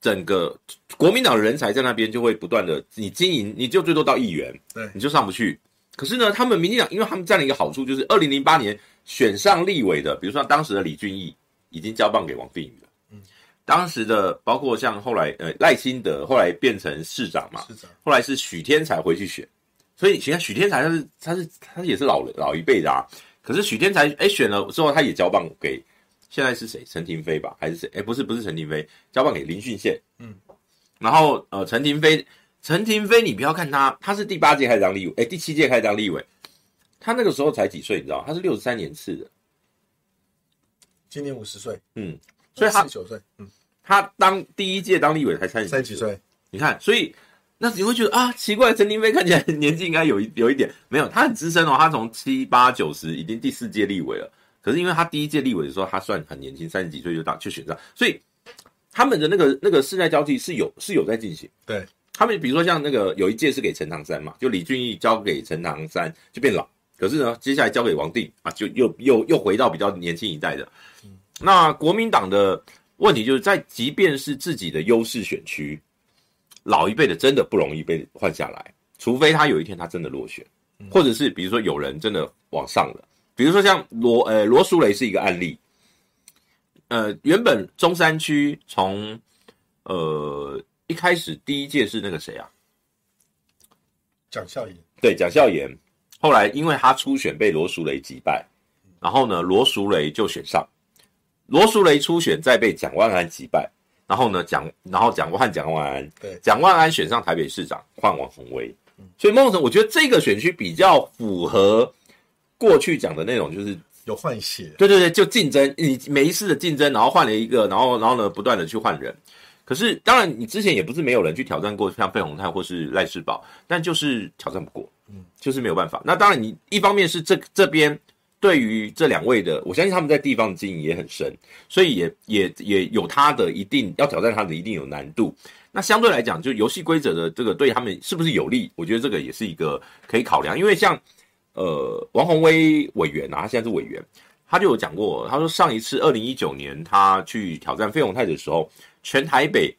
整个国民党的人才在那边就会不断的，你经营你就最多到议员，对，你就上不去。可是呢，他们民进党，因为他们占了一个好处，就是二零零八年选上立委的，比如说当时的李俊毅已经交棒给王定宇了，嗯。当时的包括像后来呃赖清德后来变成市长嘛，市长。后来是许天才回去选，所以你看许天才他是他是他也是老老一辈的啊，可是许天才哎选了之后他也交棒给现在是谁？陈亭妃吧？还是谁？哎不是不是陈亭妃交棒给林训宪。嗯，然后呃陈亭妃陈廷妃你不要看他他是第八届开始当立委哎第七届开始当立委，他那个时候才几岁你知道他是六十三年次的，今年五十岁。嗯。所以他十九岁，嗯，他当第一届当立委才三十几岁，你看，所以那你会觉得啊，奇怪，陈廷妃看起来年纪应该有一有一点，没有，他很资深哦，他从七八九十已经第四届立委了，可是因为他第一届立委的时候他算很年轻，三十几岁就当就选上，所以他们的那个那个世代交替是有是有在进行，对他们比如说像那个有一届是给陈唐山嘛，就李俊毅交给陈唐山就变老，可是呢接下来交给王定啊，就又又又回到比较年轻一代的。那国民党的问题就是在，即便是自己的优势选区，老一辈的真的不容易被换下来，除非他有一天他真的落选，或者是比如说有人真的往上了，比如说像罗呃罗淑蕾是一个案例，呃原本中山区从呃一开始第一届是那个谁啊，蒋孝严，对蒋孝严，后来因为他初选被罗淑蕾击败，然后呢罗淑蕾就选上。罗淑蕾初选再被蒋万安击败，然后呢，蒋然后蒋换蒋万安，对，蒋万安选上台北市长，换王鸿薇，嗯，所以孟成，我觉得这个选区比较符合过去讲的那种，就是有换血，对对对，就竞争，你每一次的竞争，然后换了一个，然后然后呢，不断的去换人。可是当然，你之前也不是没有人去挑战过，像费鸿泰或是赖世宝，但就是挑战不过，嗯，就是没有办法。那当然，你一方面是这这边。对于这两位的，我相信他们在地方的经营也很深，所以也也也有他的一定要挑战他的一定有难度。那相对来讲，就游戏规则的这个对他们是不是有利？我觉得这个也是一个可以考量。因为像呃王宏威委员啊，他现在是委员，他就有讲过，他说上一次二零一九年他去挑战费鸿泰的时候，全台北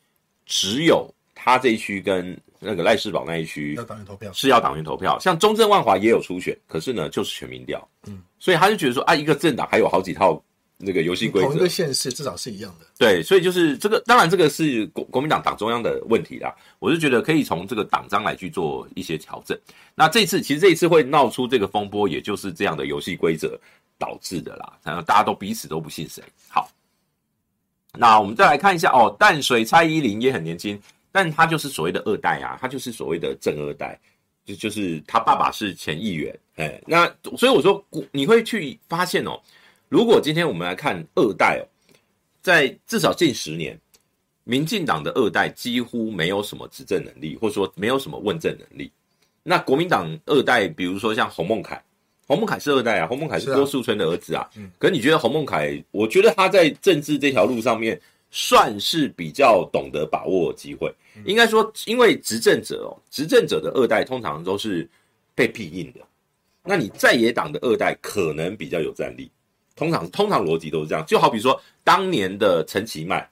只有他这一区跟。那个赖世宝那一区要党员投票，是要党员投票，像中正万华也有初选，可是呢就是全民调，嗯，所以他就觉得说啊，一个政党还有好几套那个游戏规则，同一个县市至少是一样的，对，所以就是这个，当然这个是国国民党党中央的问题啦，我是觉得可以从这个党章来去做一些调整。那这次其实这一次会闹出这个风波，也就是这样的游戏规则导致的啦，然后大家都彼此都不信谁。好，那我们再来看一下哦，淡水蔡依林也很年轻。但他就是所谓的二代啊，他就是所谓的正二代，就就是他爸爸是前议员，哎，那所以我说，你会去发现哦，如果今天我们来看二代哦，在至少近十年，民进党的二代几乎没有什么执政能力，或者说没有什么问政能力。那国民党二代，比如说像洪孟楷，洪孟凯是二代啊，洪孟凯是郭树春的儿子啊。嗯，可是你觉得洪孟凯？我觉得他在政治这条路上面。算是比较懂得把握机会，应该说，因为执政者哦，执政者的二代通常都是被庇荫的，那你在野党的二代可能比较有战力，通常通常逻辑都是这样，就好比说当年的陈其迈，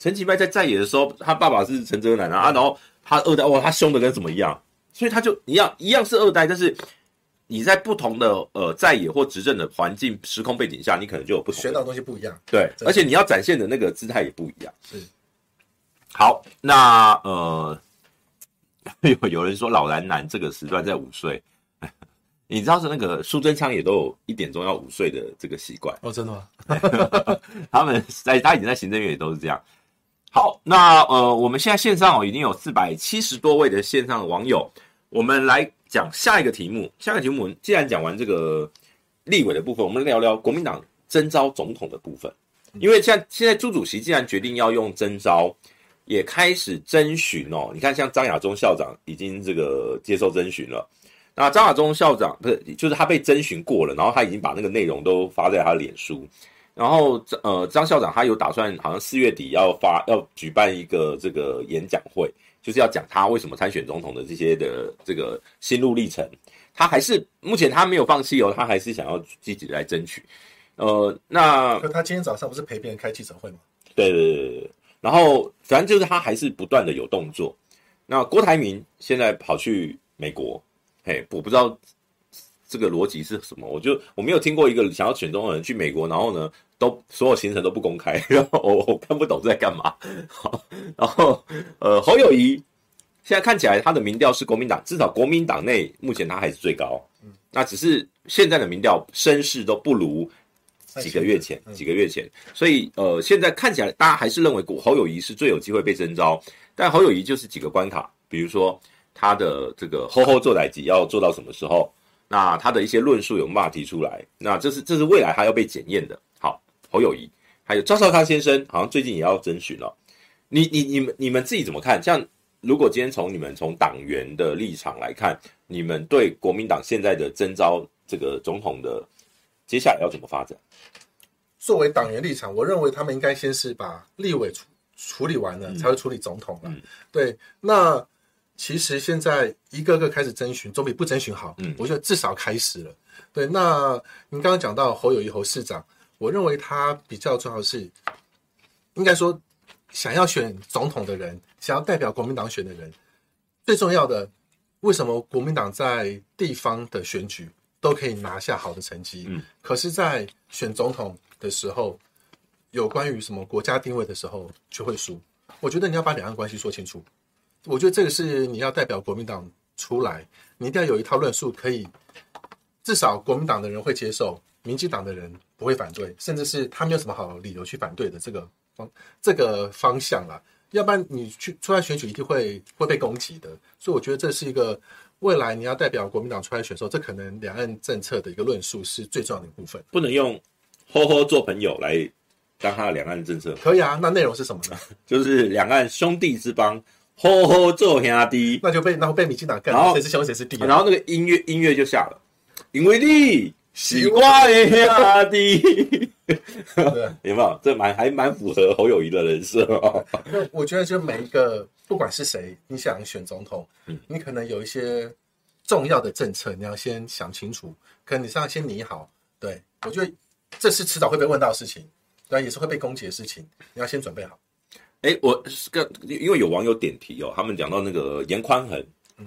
陈其迈在在野的时候，他爸爸是陈哲南啊，啊，然后他二代哇，他凶的跟什么一样，所以他就一样一样是二代，但是。你在不同的呃在野或执政的环境时空背景下，你可能就有不同学到的东西不一样。对，而且你要展现的那个姿态也不一样。是。好，那呃，有 有人说老蓝男这个时段在午睡，你知道是那个苏贞昌也都有一点钟要午睡的这个习惯哦，真的吗？他们在他以前在行政院也都是这样。好，那呃，我们现在线上哦已经有四百七十多位的线上的网友，我们来。讲下一个题目，下一个题目，既然讲完这个立委的部分，我们聊聊国民党征召总统的部分。因为像现在朱主席既然决定要用征召，也开始征询哦。你看，像张亚中校长已经这个接受征询了。那张亚中校长不是，就是他被征询过了，然后他已经把那个内容都发在他的脸书。然后呃，张校长他有打算，好像四月底要发要举办一个这个演讲会。就是要讲他为什么参选总统的这些的这个心路历程，他还是目前他没有放弃哦，他还是想要积极的来争取。呃，那他今天早上不是陪别人开记者会吗？对对对对，然后反正就是他还是不断的有动作。那郭台铭现在跑去美国，嘿，我不知道这个逻辑是什么，我就我没有听过一个想要选中的人去美国，然后呢？都所有行程都不公开，然后我我看不懂在干嘛。好，然后呃侯友谊现在看起来他的民调是国民党，至少国民党内目前他还是最高。嗯，那只是现在的民调声势都不如几个月前，几个月前。所以呃现在看起来大家还是认为侯友谊是最有机会被征召，但侯友谊就是几个关卡，比如说他的这个吼吼做代志要做到什么时候，那他的一些论述有没有办法提出来，那这是这是未来他要被检验的。好侯友谊，还有赵少康先生，好像最近也要征询了。你、你、你们、你们自己怎么看？像如果今天从你们从党员的立场来看，你们对国民党现在的征召这个总统的接下来要怎么发展？作为党员立场，我认为他们应该先是把立委处处理完了，嗯、才会处理总统了。嗯、对，那其实现在一个个开始征询，总比不征询好。嗯，我觉得至少开始了。对，那您刚刚讲到侯友谊侯市长。我认为他比较重要的是，应该说，想要选总统的人，想要代表国民党选的人，最重要的，为什么国民党在地方的选举都可以拿下好的成绩？嗯，可是，在选总统的时候，有关于什么国家定位的时候就会输。我觉得你要把两岸关系说清楚。我觉得这个是你要代表国民党出来，你一定要有一套论述，可以至少国民党的人会接受。民进党的人不会反对，甚至是他没有什么好理由去反对的这个方 这个方向啦。要不然你去出来选举一定会会被攻击的。所以我觉得这是一个未来你要代表国民党出来选的时候，这可能两岸政策的一个论述是最重要的一部分。不能用“呵呵”做朋友来当他的两岸政策。可以啊，那内容是什么呢？就是两岸兄弟之邦，“呵呵”做兄弟，那就被那会被民进党干，谁是兄谁是弟，然后那个音乐音乐就下了，因为你。西瓜的兄弟，有没有？这蛮还蛮符合侯友谊的人设哦。我觉得，就每一个不管是谁，你想选总统，嗯，你可能有一些重要的政策，你要先想清楚，可能你是要先拟好。对，我觉得这是迟早会被问到的事情，对，也是会被攻击的事情，你要先准备好。哎，我个因为有网友点题哦，他们讲到那个严宽恒，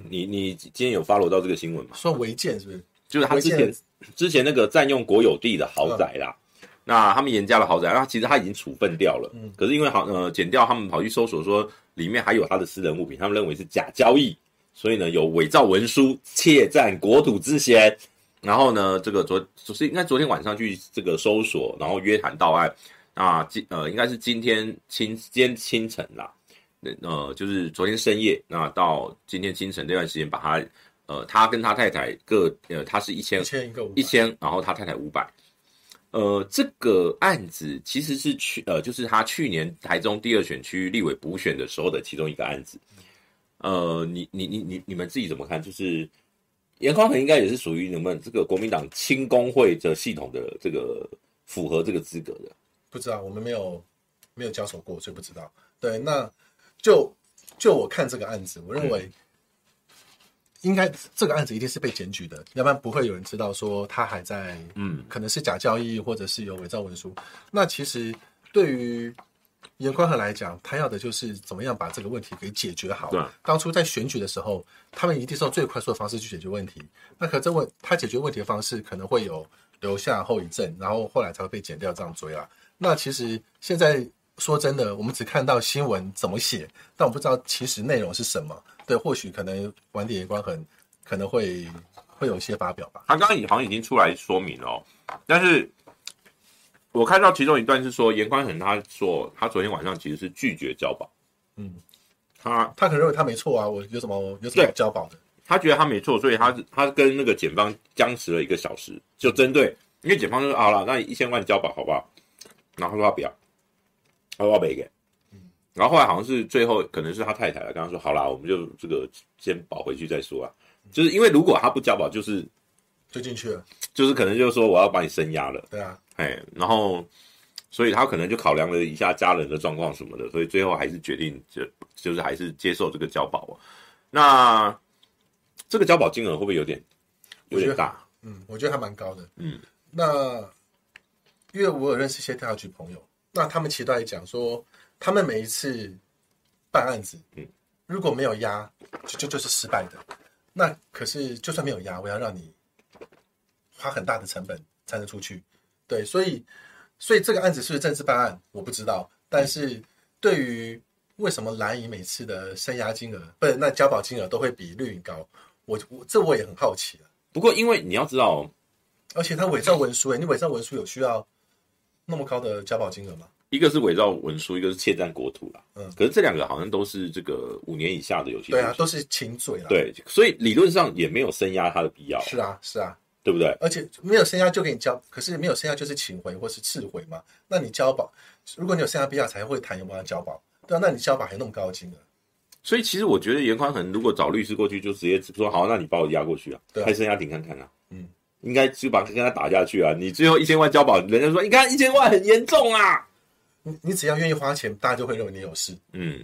你你今天有 follow 到这个新闻吗？算违建是不是？就是他之前之前那个占用国有地的豪宅啦，嗯、那他们严家的豪宅，那其实他已经处分掉了，嗯、可是因为好呃剪掉他们跑去搜索说里面还有他的私人物品，他们认为是假交易，所以呢有伪造文书窃占国土之嫌，然后呢这个昨是应该昨天晚上去这个搜索，然后约谈到案，那今呃应该是今天清今天清晨啦，呃，就是昨天深夜，那到今天清晨这段时间，把他呃，他跟他太太各呃，他是一千一千一千，然后他太太五百。呃，这个案子其实是去呃，就是他去年台中第二选区立委补选的时候的其中一个案子。呃，你你你你你们自己怎么看？就是严宽恒应该也是属于你们这个国民党亲工会的系统的这个符合这个资格的。不知道，我们没有没有交手过，所以不知道。对，那就就我看这个案子，我认为。嗯应该这个案子一定是被检举的，要不然不会有人知道说他还在，嗯，可能是假交易或者是有伪造文书。那其实对于严宽恒来讲，他要的就是怎么样把这个问题给解决好。对，当初在选举的时候，他们一定是用最快速的方式去解决问题。那可这问他解决问题的方式可能会有留下后遗症，然后后来才会被剪掉这样追啊。那其实现在说真的，我们只看到新闻怎么写，但我不知道其实内容是什么。对，或许可能晚点颜宽恒可能会会有一些发表吧。他刚刚好像已经出来说明了哦，但是我看到其中一段是说严宽恒他说他昨天晚上其实是拒绝交保。嗯，他他可能认为他没错啊，我有什么有什么交保的？他觉得他没错，所以他他跟那个检方僵持了一个小时，就针对，因为检方就说好了，那一千万交保好不好？然后他说他不要，他说他没给。然后后来好像是最后可能是他太太了，跟他说好啦，我们就这个先保回去再说啊。就是因为如果他不交保，就是就进去了，就是可能就是说我要把你升压了。对啊，哎，然后所以他可能就考量了一下家人的状况什么的，所以最后还是决定就就是还是接受这个交保。那这个交保金额会不会有点有点大？嗯，我觉得还蛮高的。嗯，那因为我有认识一些调查局朋友，那他们其实都在讲说。他们每一次办案子，嗯，如果没有押，就就就是失败的。那可是就算没有押，我要让你花很大的成本才能出去，对，所以所以这个案子是不是政治办案，我不知道。但是对于为什么蓝营每次的声押金额，不是那交保金额都会比绿营高，我我这我也很好奇了。不过因为你要知道，而且他伪造文书，哎，你伪造文书有需要那么高的交保金额吗？一个是伪造文书，一个是窃占国土啦。嗯，可是这两个好像都是这个五年以下的有期徒刑。对啊，都是轻罪啊。对，所以理论上也没有升压他的必要。是啊，是啊，对不对？而且没有升压就给你交，可是没有升压就是请回或是撤回嘛。那你交保，如果你有升压必要才会谈有没有交保。对啊，那你交保还有那么高的金额？所以其实我觉得严宽恒如果找律师过去，就直接说好，那你把我押过去啊，开升压庭看看啊。嗯，应该就把跟他打下去啊。你最后一千万交保，人家说你看一千万很严重啊。你你只要愿意花钱，大家就会认为你有事。嗯，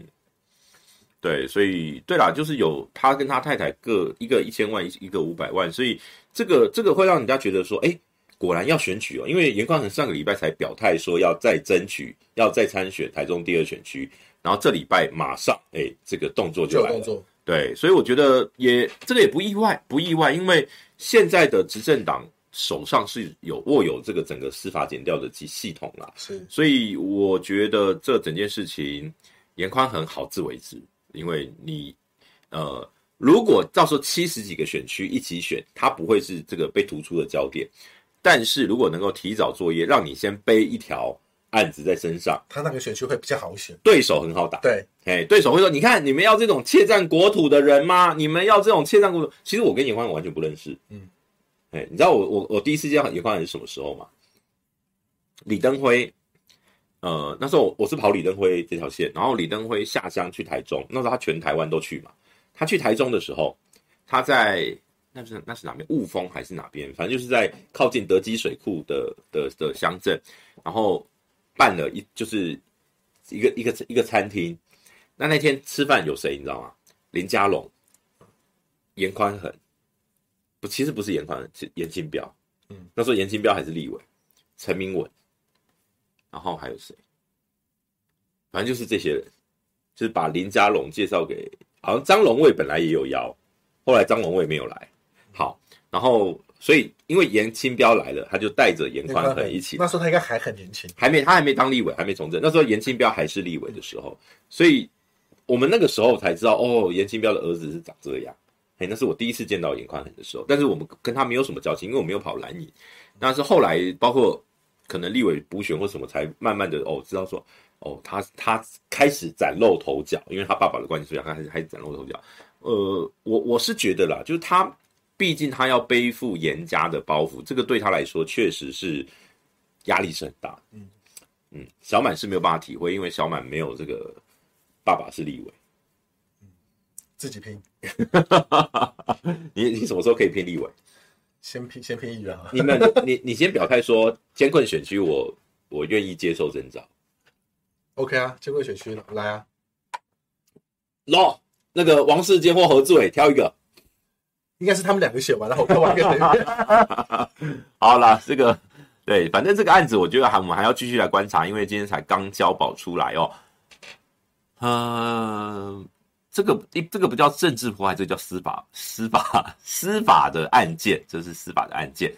对，所以对啦，就是有他跟他太太各一个一千万，一一个五百万，所以这个这个会让人家觉得说，哎，果然要选举哦，因为严宽恒上个礼拜才表态说要再争取，要再参选台中第二选区，然后这礼拜马上，哎，这个动作就来了。对，所以我觉得也这个也不意外，不意外，因为现在的执政党。手上是有握有这个整个司法检调的系系统啦，是，所以我觉得这整件事情严宽很好自为之，因为你呃，如果到时候七十几个选区一起选，他不会是这个被突出的焦点，但是如果能够提早作业，让你先背一条案子在身上，他那个选区会比较好选，对手很好打，对，哎，对手会说，你看你们要这种窃占国土的人吗？你们要这种窃占国土？其实我跟严宽恒完全不认识，嗯。哎，你知道我我我第一次见到颜宽恒是什么时候吗？李登辉，呃，那时候我我是跑李登辉这条线，然后李登辉下乡去台中，那时候他全台湾都去嘛。他去台中的时候，他在那是那是哪边？雾峰还是哪边？反正就是在靠近德基水库的的的乡镇，然后办了一就是一个一个一个餐厅。那那天吃饭有谁？你知道吗？林家龙、严宽恒。不，其实不是严宽恒，是严金彪。嗯，那时候严清标还是立委，陈明文，然后还有谁？反正就是这些人，就是把林家龙介绍给，好像张龙卫本来也有邀，后来张龙卫没有来。好，然后所以因为严清标来了，他就带着严宽恒一起。那时候他应该还很年轻，还没他还没当立委，还没从政。那时候严清标还是立委的时候，所以我们那个时候才知道，哦，严清标的儿子是长这样。哎，那是我第一次见到严宽恒的时候，但是我们跟他没有什么交情，因为我没有跑蓝营。但是后来包括可能立委补选或什么，才慢慢的哦知道说哦他他开始崭露头角，因为他爸爸的关系，所以他开始开始崭露头角。呃，我我是觉得啦，就是他毕竟他要背负严家的包袱，这个对他来说确实是压力是很大。嗯嗯，小满是没有办法体会，因为小满没有这个爸爸是立委。嗯，自己拼。你你什么时候可以拼立委？先拼先拼议员啊！你们你你先表态说艰困选区，我我愿意接受征召。OK 啊，艰困选区来啊！喽，那个王世坚或何志伟挑一个，应该是他们两个选完，然后我换一个。好了，这个对，反正这个案子我觉得还我们还要继续来观察，因为今天才刚交保出来哦。嗯。这个一这个不叫政治迫害，这个叫司法司法 司法的案件，这是司法的案件。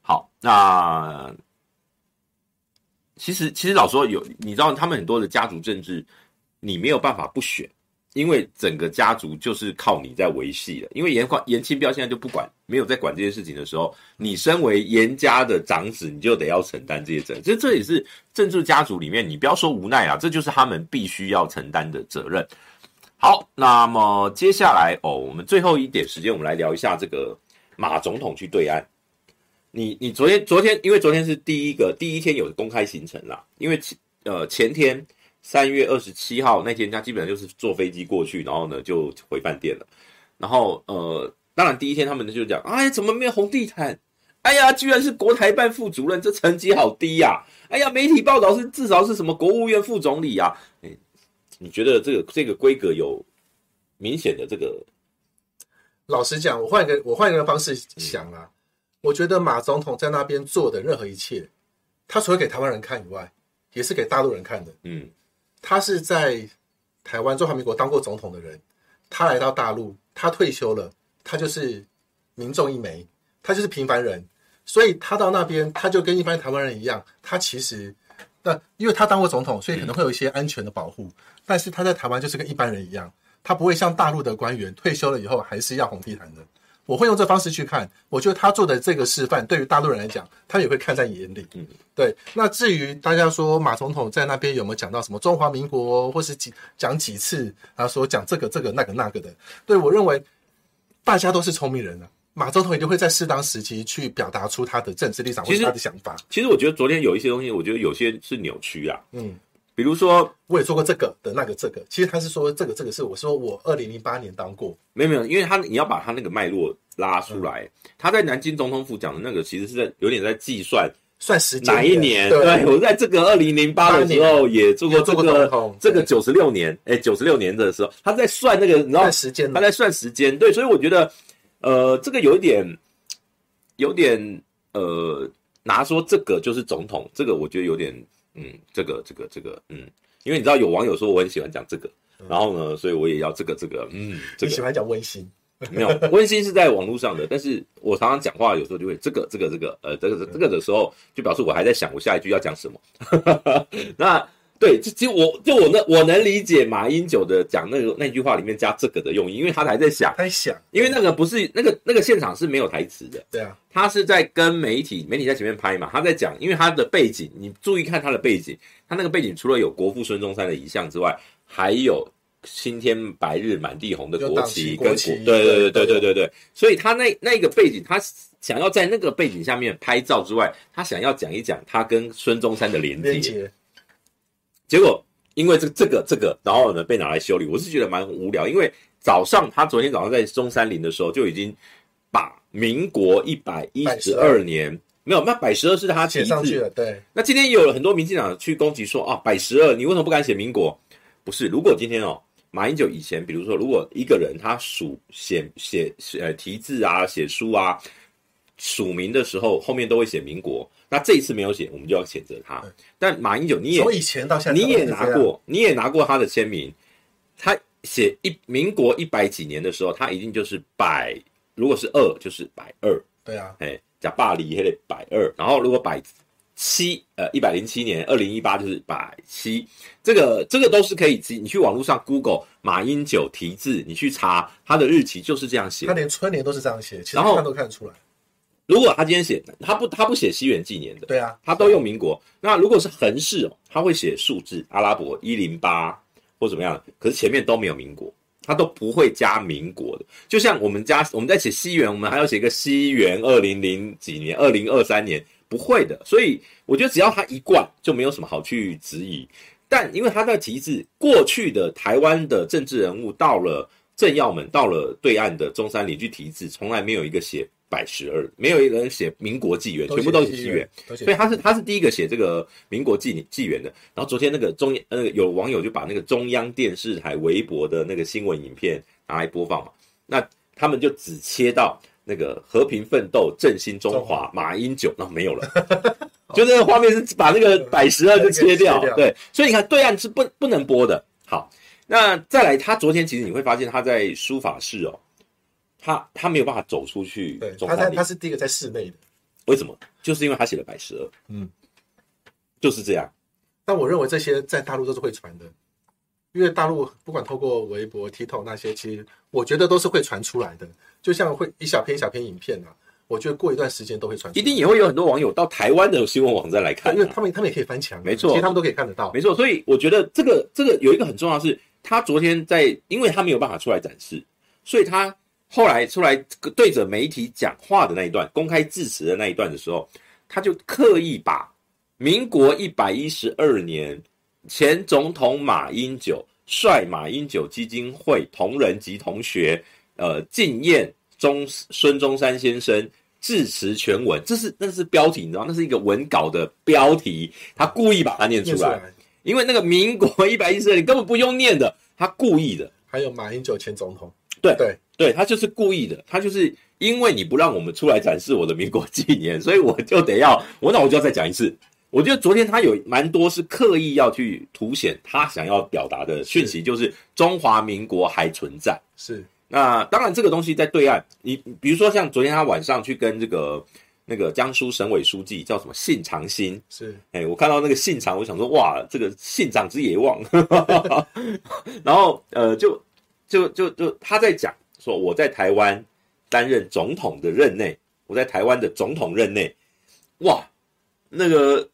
好，那其实其实老说有，你知道他们很多的家族政治，你没有办法不选，因为整个家族就是靠你在维系的。因为严宽严清标现在就不管，没有在管这些事情的时候，你身为严家的长子，你就得要承担这些责任。其实这也是政治家族里面，你不要说无奈啊，这就是他们必须要承担的责任。好，那么接下来哦，我们最后一点时间，我们来聊一下这个马总统去对岸。你你昨天昨天，因为昨天是第一个第一天有公开行程啦，因为前呃前天三月二十七号那天，他基本上就是坐飞机过去，然后呢就回饭店了。然后呃，当然第一天他们就讲，哎，怎么没有红地毯？哎呀，居然是国台办副主任，这成绩好低呀！哎呀，媒体报道是至少是什么国务院副总理呀？哎。你觉得这个这个规格有明显的这个？老实讲，我换一个我换一个方式想啊，嗯、我觉得马总统在那边做的任何一切，他除了给台湾人看以外，也是给大陆人看的。嗯，他是在台湾中华民国当过总统的人，他来到大陆，他退休了，他就是民众一枚，他就是平凡人，所以他到那边，他就跟一般台湾人一样，他其实。那因为他当过总统，所以可能会有一些安全的保护。但是他在台湾就是跟一般人一样，他不会像大陆的官员退休了以后还是要红地毯的。我会用这方式去看，我觉得他做的这个示范，对于大陆人来讲，他也会看在眼里。嗯，对。那至于大家说马总统在那边有没有讲到什么中华民国，或是几讲几次，他说讲这个这个那个那个的，对，我认为大家都是聪明人啊。马总统一定会在适当时期去表达出他的政治立场或者他的想法。其实我觉得昨天有一些东西，我觉得有些是扭曲啊。嗯，比如说我也做过这个的那个这个，其实他是说这个这个是我说我二零零八年当过，没有没有，因为他你要把他那个脉络拉出来。嗯、他在南京总统府讲的那个，其实是在有点在计算算时间哪一年。对，对我在这个二零零八的时候也做过这个这个九十六年，哎，九十六年的时候，他在算那个你知道时间，他在算时间。对，所以我觉得。呃，这个有一点，有点呃，拿说这个就是总统，这个我觉得有点，嗯，这个这个这个，嗯，因为你知道有网友说我很喜欢讲这个，嗯、然后呢，所以我也要这个这个，嗯，这个、你喜欢讲温馨，没有温馨是在网络上的，但是我常常讲话有时候就会这个这个这个，呃，这个这个的时候就表示我还在想我下一句要讲什么，那。对，其实我就我能我能理解马英九的讲那个那句话里面加这个的用意，因为他还在想，在想，因为那个不是那个那个现场是没有台词的，对啊，他是在跟媒体媒体在前面拍嘛，他在讲，因为他的背景，你注意看他的背景，他那个背景除了有国父孙中山的遗像之外，还有青天白日满地红的国旗跟国旗，对对对对对对对，所以他那那个背景，他想要在那个背景下面拍照之外，他想要讲一讲他跟孙中山的连接。结果因为这个这个这个，然后呢被拿来修理，我是觉得蛮无聊。因为早上他昨天早上在中山陵的时候就已经把民国一百一十二年没有，那百十二是他写上去了。对，那今天有了很多民进党去攻击说啊，百十二你为什么不敢写民国？不是，如果今天哦马英九以前，比如说如果一个人他署写写写呃题字啊写书啊署名的时候后面都会写民国。那这一次没有写，我们就要谴责他。但马英九，你也从以前到现在，你也拿过，你也拿过他的签名。他写一民国一百几年的时候，他一定就是百，如果是二就是百二。对啊，哎，假巴黎还得百二。然后如果百七，呃，一百零七年，二零一八就是百七。这个这个都是可以，你去网络上 Google 马英九题字，你去查他的日期就是这样写。他连春联都是这样写，其实看都看得出来。如果他今天写他不他不写西元纪年的，对啊，他都用民国。那如果是横式哦，他会写数字阿拉伯一零八或怎么样，可是前面都没有民国，他都不会加民国的。就像我们加我们在写西元，我们还要写个西元二零零几年，二零二三年不会的。所以我觉得只要他一贯，就没有什么好去质疑。但因为他在提字，过去的台湾的政治人物到了政要们到了对岸的中山陵去题字，从来没有一个写。百十二，没有一个人写民国纪元，全部都是纪元，所以他是他是第一个写这个民国纪纪元的。然后昨天那个中那个有网友就把那个中央电视台微博的那个新闻影片拿来播放嘛，那他们就只切到那个和平奋斗振兴中华马英九，那没有了，就那个画面是把那个 百十二就切掉，对，所以你看对岸是不不能播的。好，那再来，他昨天其实你会发现他在书法室哦。他他没有办法走出去，对，他他他是第一个在室内的，为什么？就是因为他写了百十二，嗯，就是这样。但我认为这些在大陆都是会传的，因为大陆不管透过微博、TikTok 那些，其实我觉得都是会传出来的。就像会一小篇一小篇影片啊，我觉得过一段时间都会传出来，一定也会有很多网友到台湾的新闻网站来看，因为他们他们也可以翻墙，没错，其实他们都可以看得到，没错。所以我觉得这个这个有一个很重要的是，他昨天在，因为他没有办法出来展示，所以他。后来出来对着媒体讲话的那一段，公开致辞的那一段的时候，他就刻意把民国一百一十二年前总统马英九率马英九基金会同仁及同学，呃，敬宴中孙中山先生致辞全文，这是那是标题，你知道，那是一个文稿的标题，他故意把它念出来，因为那个民国一百一十二年根本不用念的，他故意的。还有马英九前总统，对对。对，他就是故意的，他就是因为你不让我们出来展示我的民国纪念，所以我就得要我，那我就要再讲一次。我觉得昨天他有蛮多是刻意要去凸显他想要表达的讯息，就是中华民国还存在。是，那当然这个东西在对岸，你比如说像昨天他晚上去跟这个那个江苏省委书记叫什么信长新，是，哎，我看到那个信长，我想说哇，这个信长之野望，然后呃，就就就就他在讲。说我在台湾担任总统的任内，我在台湾的总统任内，哇，那个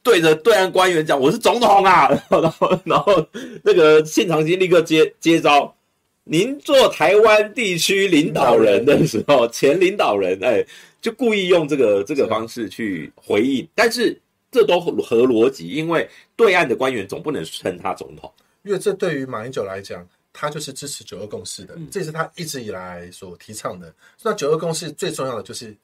对着对岸官员讲我是总统啊，然后然后那个现场经立刻接接招，您做台湾地区领导人的时候，前领导人哎，就故意用这个这个方式去回应，但是这都合逻辑，因为对岸的官员总不能称他总统，因为这对于马英九来讲。他就是支持九二共识的，这是他一直以来所提倡的。那九二共识最重要的就是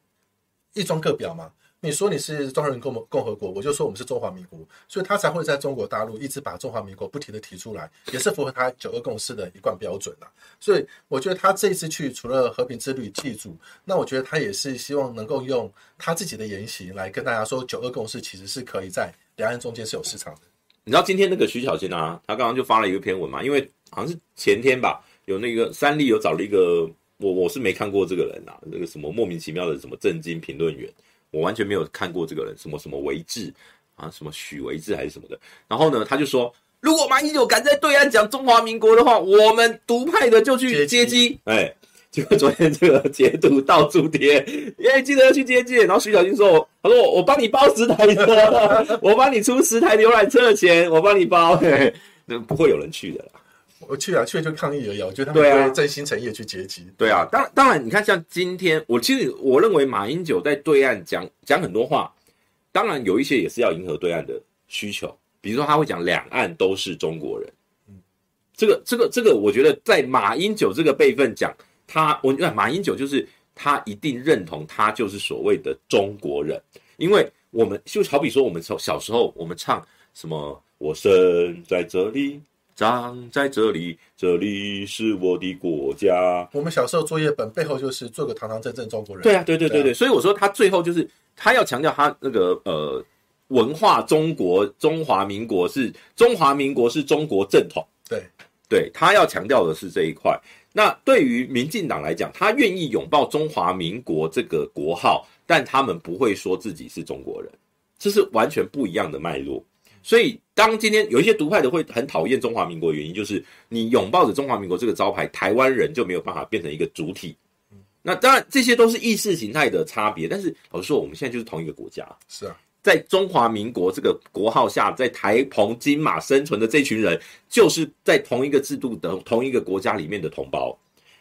一中各表嘛。你说你是中华人民共共和国，我就说我们是中华民国，所以他才会在中国大陆一直把中华民国不停的提出来，也是符合他九二共识的一贯标准啦。所以我觉得他这一次去除了和平之旅祭祖，那我觉得他也是希望能够用他自己的言行来跟大家说，九二共识其实是可以在两岸中间是有市场的。你知道今天那个徐小新啊，他刚刚就发了一个篇文嘛，因为。好像是前天吧，有那个三立有找了一个我，我是没看过这个人啊，那个什么莫名其妙的什么政经评论员，我完全没有看过这个人，什么什么维志啊，什么许维志还是什么的。然后呢，他就说，如果马英九敢在对岸讲中华民国的话，我们独派的就去接机。哎，结果昨天这个截图到处贴，哎，记得要去接机。然后徐小军说，他说我我帮你包十台车，我帮你出十台游览车的钱，我帮你包，嘿嘿，那不会有人去的啦。我去啊，去了就抗议而已。我觉得他们会真心诚意去接机。对啊，当当然，你看像今天，我其实我认为马英九在对岸讲讲很多话，当然有一些也是要迎合对岸的需求，比如说他会讲两岸都是中国人。嗯，这个这个这个，我觉得在马英九这个辈分讲他，我那马英九就是他一定认同他就是所谓的中国人，因为我们就好比说我们从小时候我们唱什么我生在这里。长在这里，这里是我的国家。我们小时候作业本背后就是做个堂堂正正中国人。对啊，对对对对，所以我说他最后就是他要强调他那个呃文化中国中华民国是中华民国是中国正统。对对，他要强调的是这一块。那对于民进党来讲，他愿意拥抱中华民国这个国号，但他们不会说自己是中国人，这是完全不一样的脉络。所以，当今天有一些独派的会很讨厌中华民国原因，就是你拥抱着中华民国这个招牌，台湾人就没有办法变成一个主体。那当然这些都是意识形态的差别，但是老实说，我们现在就是同一个国家。是啊，在中华民国这个国号下，在台澎金马生存的这群人，就是在同一个制度的同一个国家里面的同胞。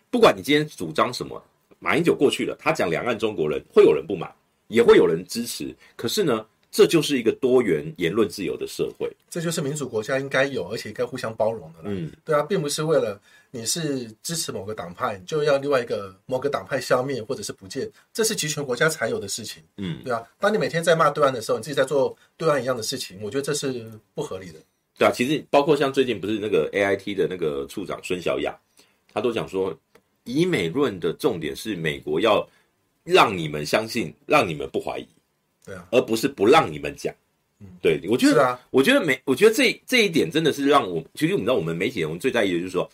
不管你今天主张什么，马英九过去了，他讲两岸中国人，会有人不满，也会有人支持。可是呢，这就是一个多元言论自由的社会，这就是民主国家应该有，而且应该互相包容的。嗯，对啊，并不是为了你是支持某个党派，就要另外一个某个党派消灭或者是不见，这是集权国家才有的事情。嗯，对啊，当你每天在骂对岸的时候，你自己在做对岸一样的事情，我觉得这是不合理的。对啊，其实包括像最近不是那个 AIT 的那个处长孙小雅，他都讲说。以美论的重点是美国要让你们相信，让你们不怀疑，对啊，而不是不让你们讲。嗯，对，我觉得，啊、我觉得美，我觉得这这一点真的是让我，其实我们知道，我们媒体人我们最在意的就是说，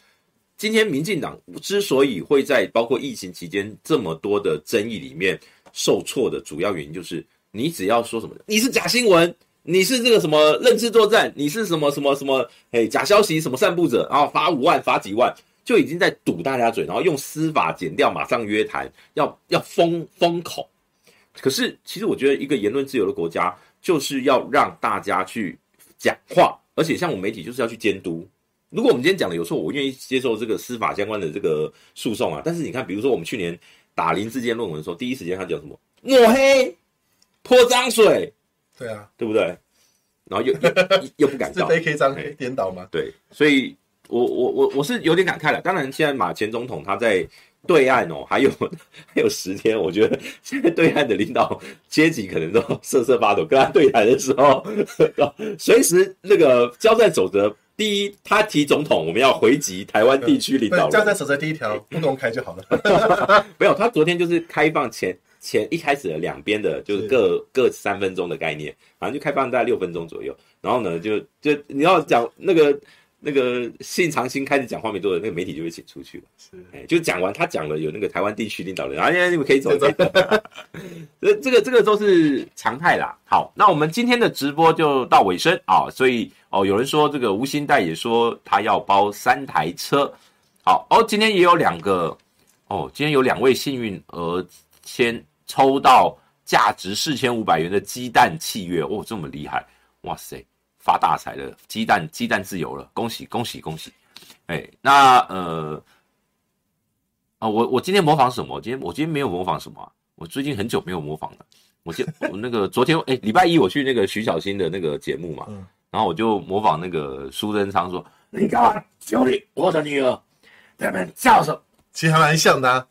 今天民进党之所以会在包括疫情期间这么多的争议里面受挫的主要原因，就是你只要说什么，你是假新闻，你是这个什么认知作战，你是什么什么什么，哎，假消息什么散布者，然后罚五万，罚几万。就已经在堵大家嘴，然后用司法剪掉，马上约谈，要要封封口。可是，其实我觉得一个言论自由的国家，就是要让大家去讲话，而且像我们媒体就是要去监督。如果我们今天讲的有错，我愿意接受这个司法相关的这个诉讼啊。但是你看，比如说我们去年打林志坚论文的时候，第一时间他讲什么抹黑、泼脏水，对啊，对不对？然后又又，又不敢告，是非黑颠倒吗？对，所以。我我我我是有点感慨了。当然，现在马前总统他在对岸哦，还有 还有十天，我觉得现在对岸的领导阶级可能都瑟瑟发抖。跟他对台的时候，随时那个交战守则，第一，他提总统，我们要回击台湾地区领导人。交战守则第一条不公开就好了。没有，他昨天就是开放前前一开始的两边的，就是各是各三分钟的概念，反正就开放大概六分钟左右。然后呢，就就你要讲那个。那个信长新开始讲话没多久，那个媒体就被请出去了。是，哎，就讲完他讲了有那个台湾地区领导人，啊，现在你们可以走。这 这个这个都是常态啦。好，那我们今天的直播就到尾声啊，所以哦，有人说这个吴欣岱也说他要包三台车。好哦，今天也有两个哦，今天有两位幸运儿先抽到价值四千五百元的鸡蛋契约哦，这么厉害，哇塞！发大财了，鸡蛋鸡蛋自由了，恭喜恭喜恭喜！哎，那呃啊，我我今天模仿什么？我今天我今天没有模仿什么啊？我最近很久没有模仿了。我今我那个昨天哎，礼拜一我去那个徐小新的那个节目嘛，嗯、然后我就模仿那个苏贞昌说：“你干嘛，兄弟，我的女儿在那边叫什么？”其实还蛮像的、啊。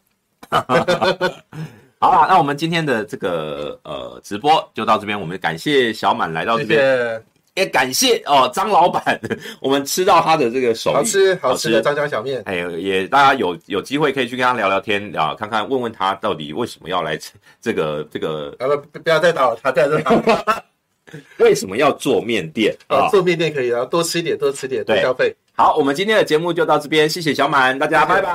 好了，那我们今天的这个呃直播就到这边，我们感谢小满来到这边。谢谢也感谢哦，张老板，我们吃到他的这个手艺，好吃好吃的张家小面。哎，也大家有有机会可以去跟他聊聊天啊，看看问问他到底为什么要来这个这个。啊不，不要再打扰，他在这。为什么要做面店啊？做面店可以啊，多吃一点，多吃点，多消费。好，我们今天的节目就到这边，谢谢小满，大家拜拜。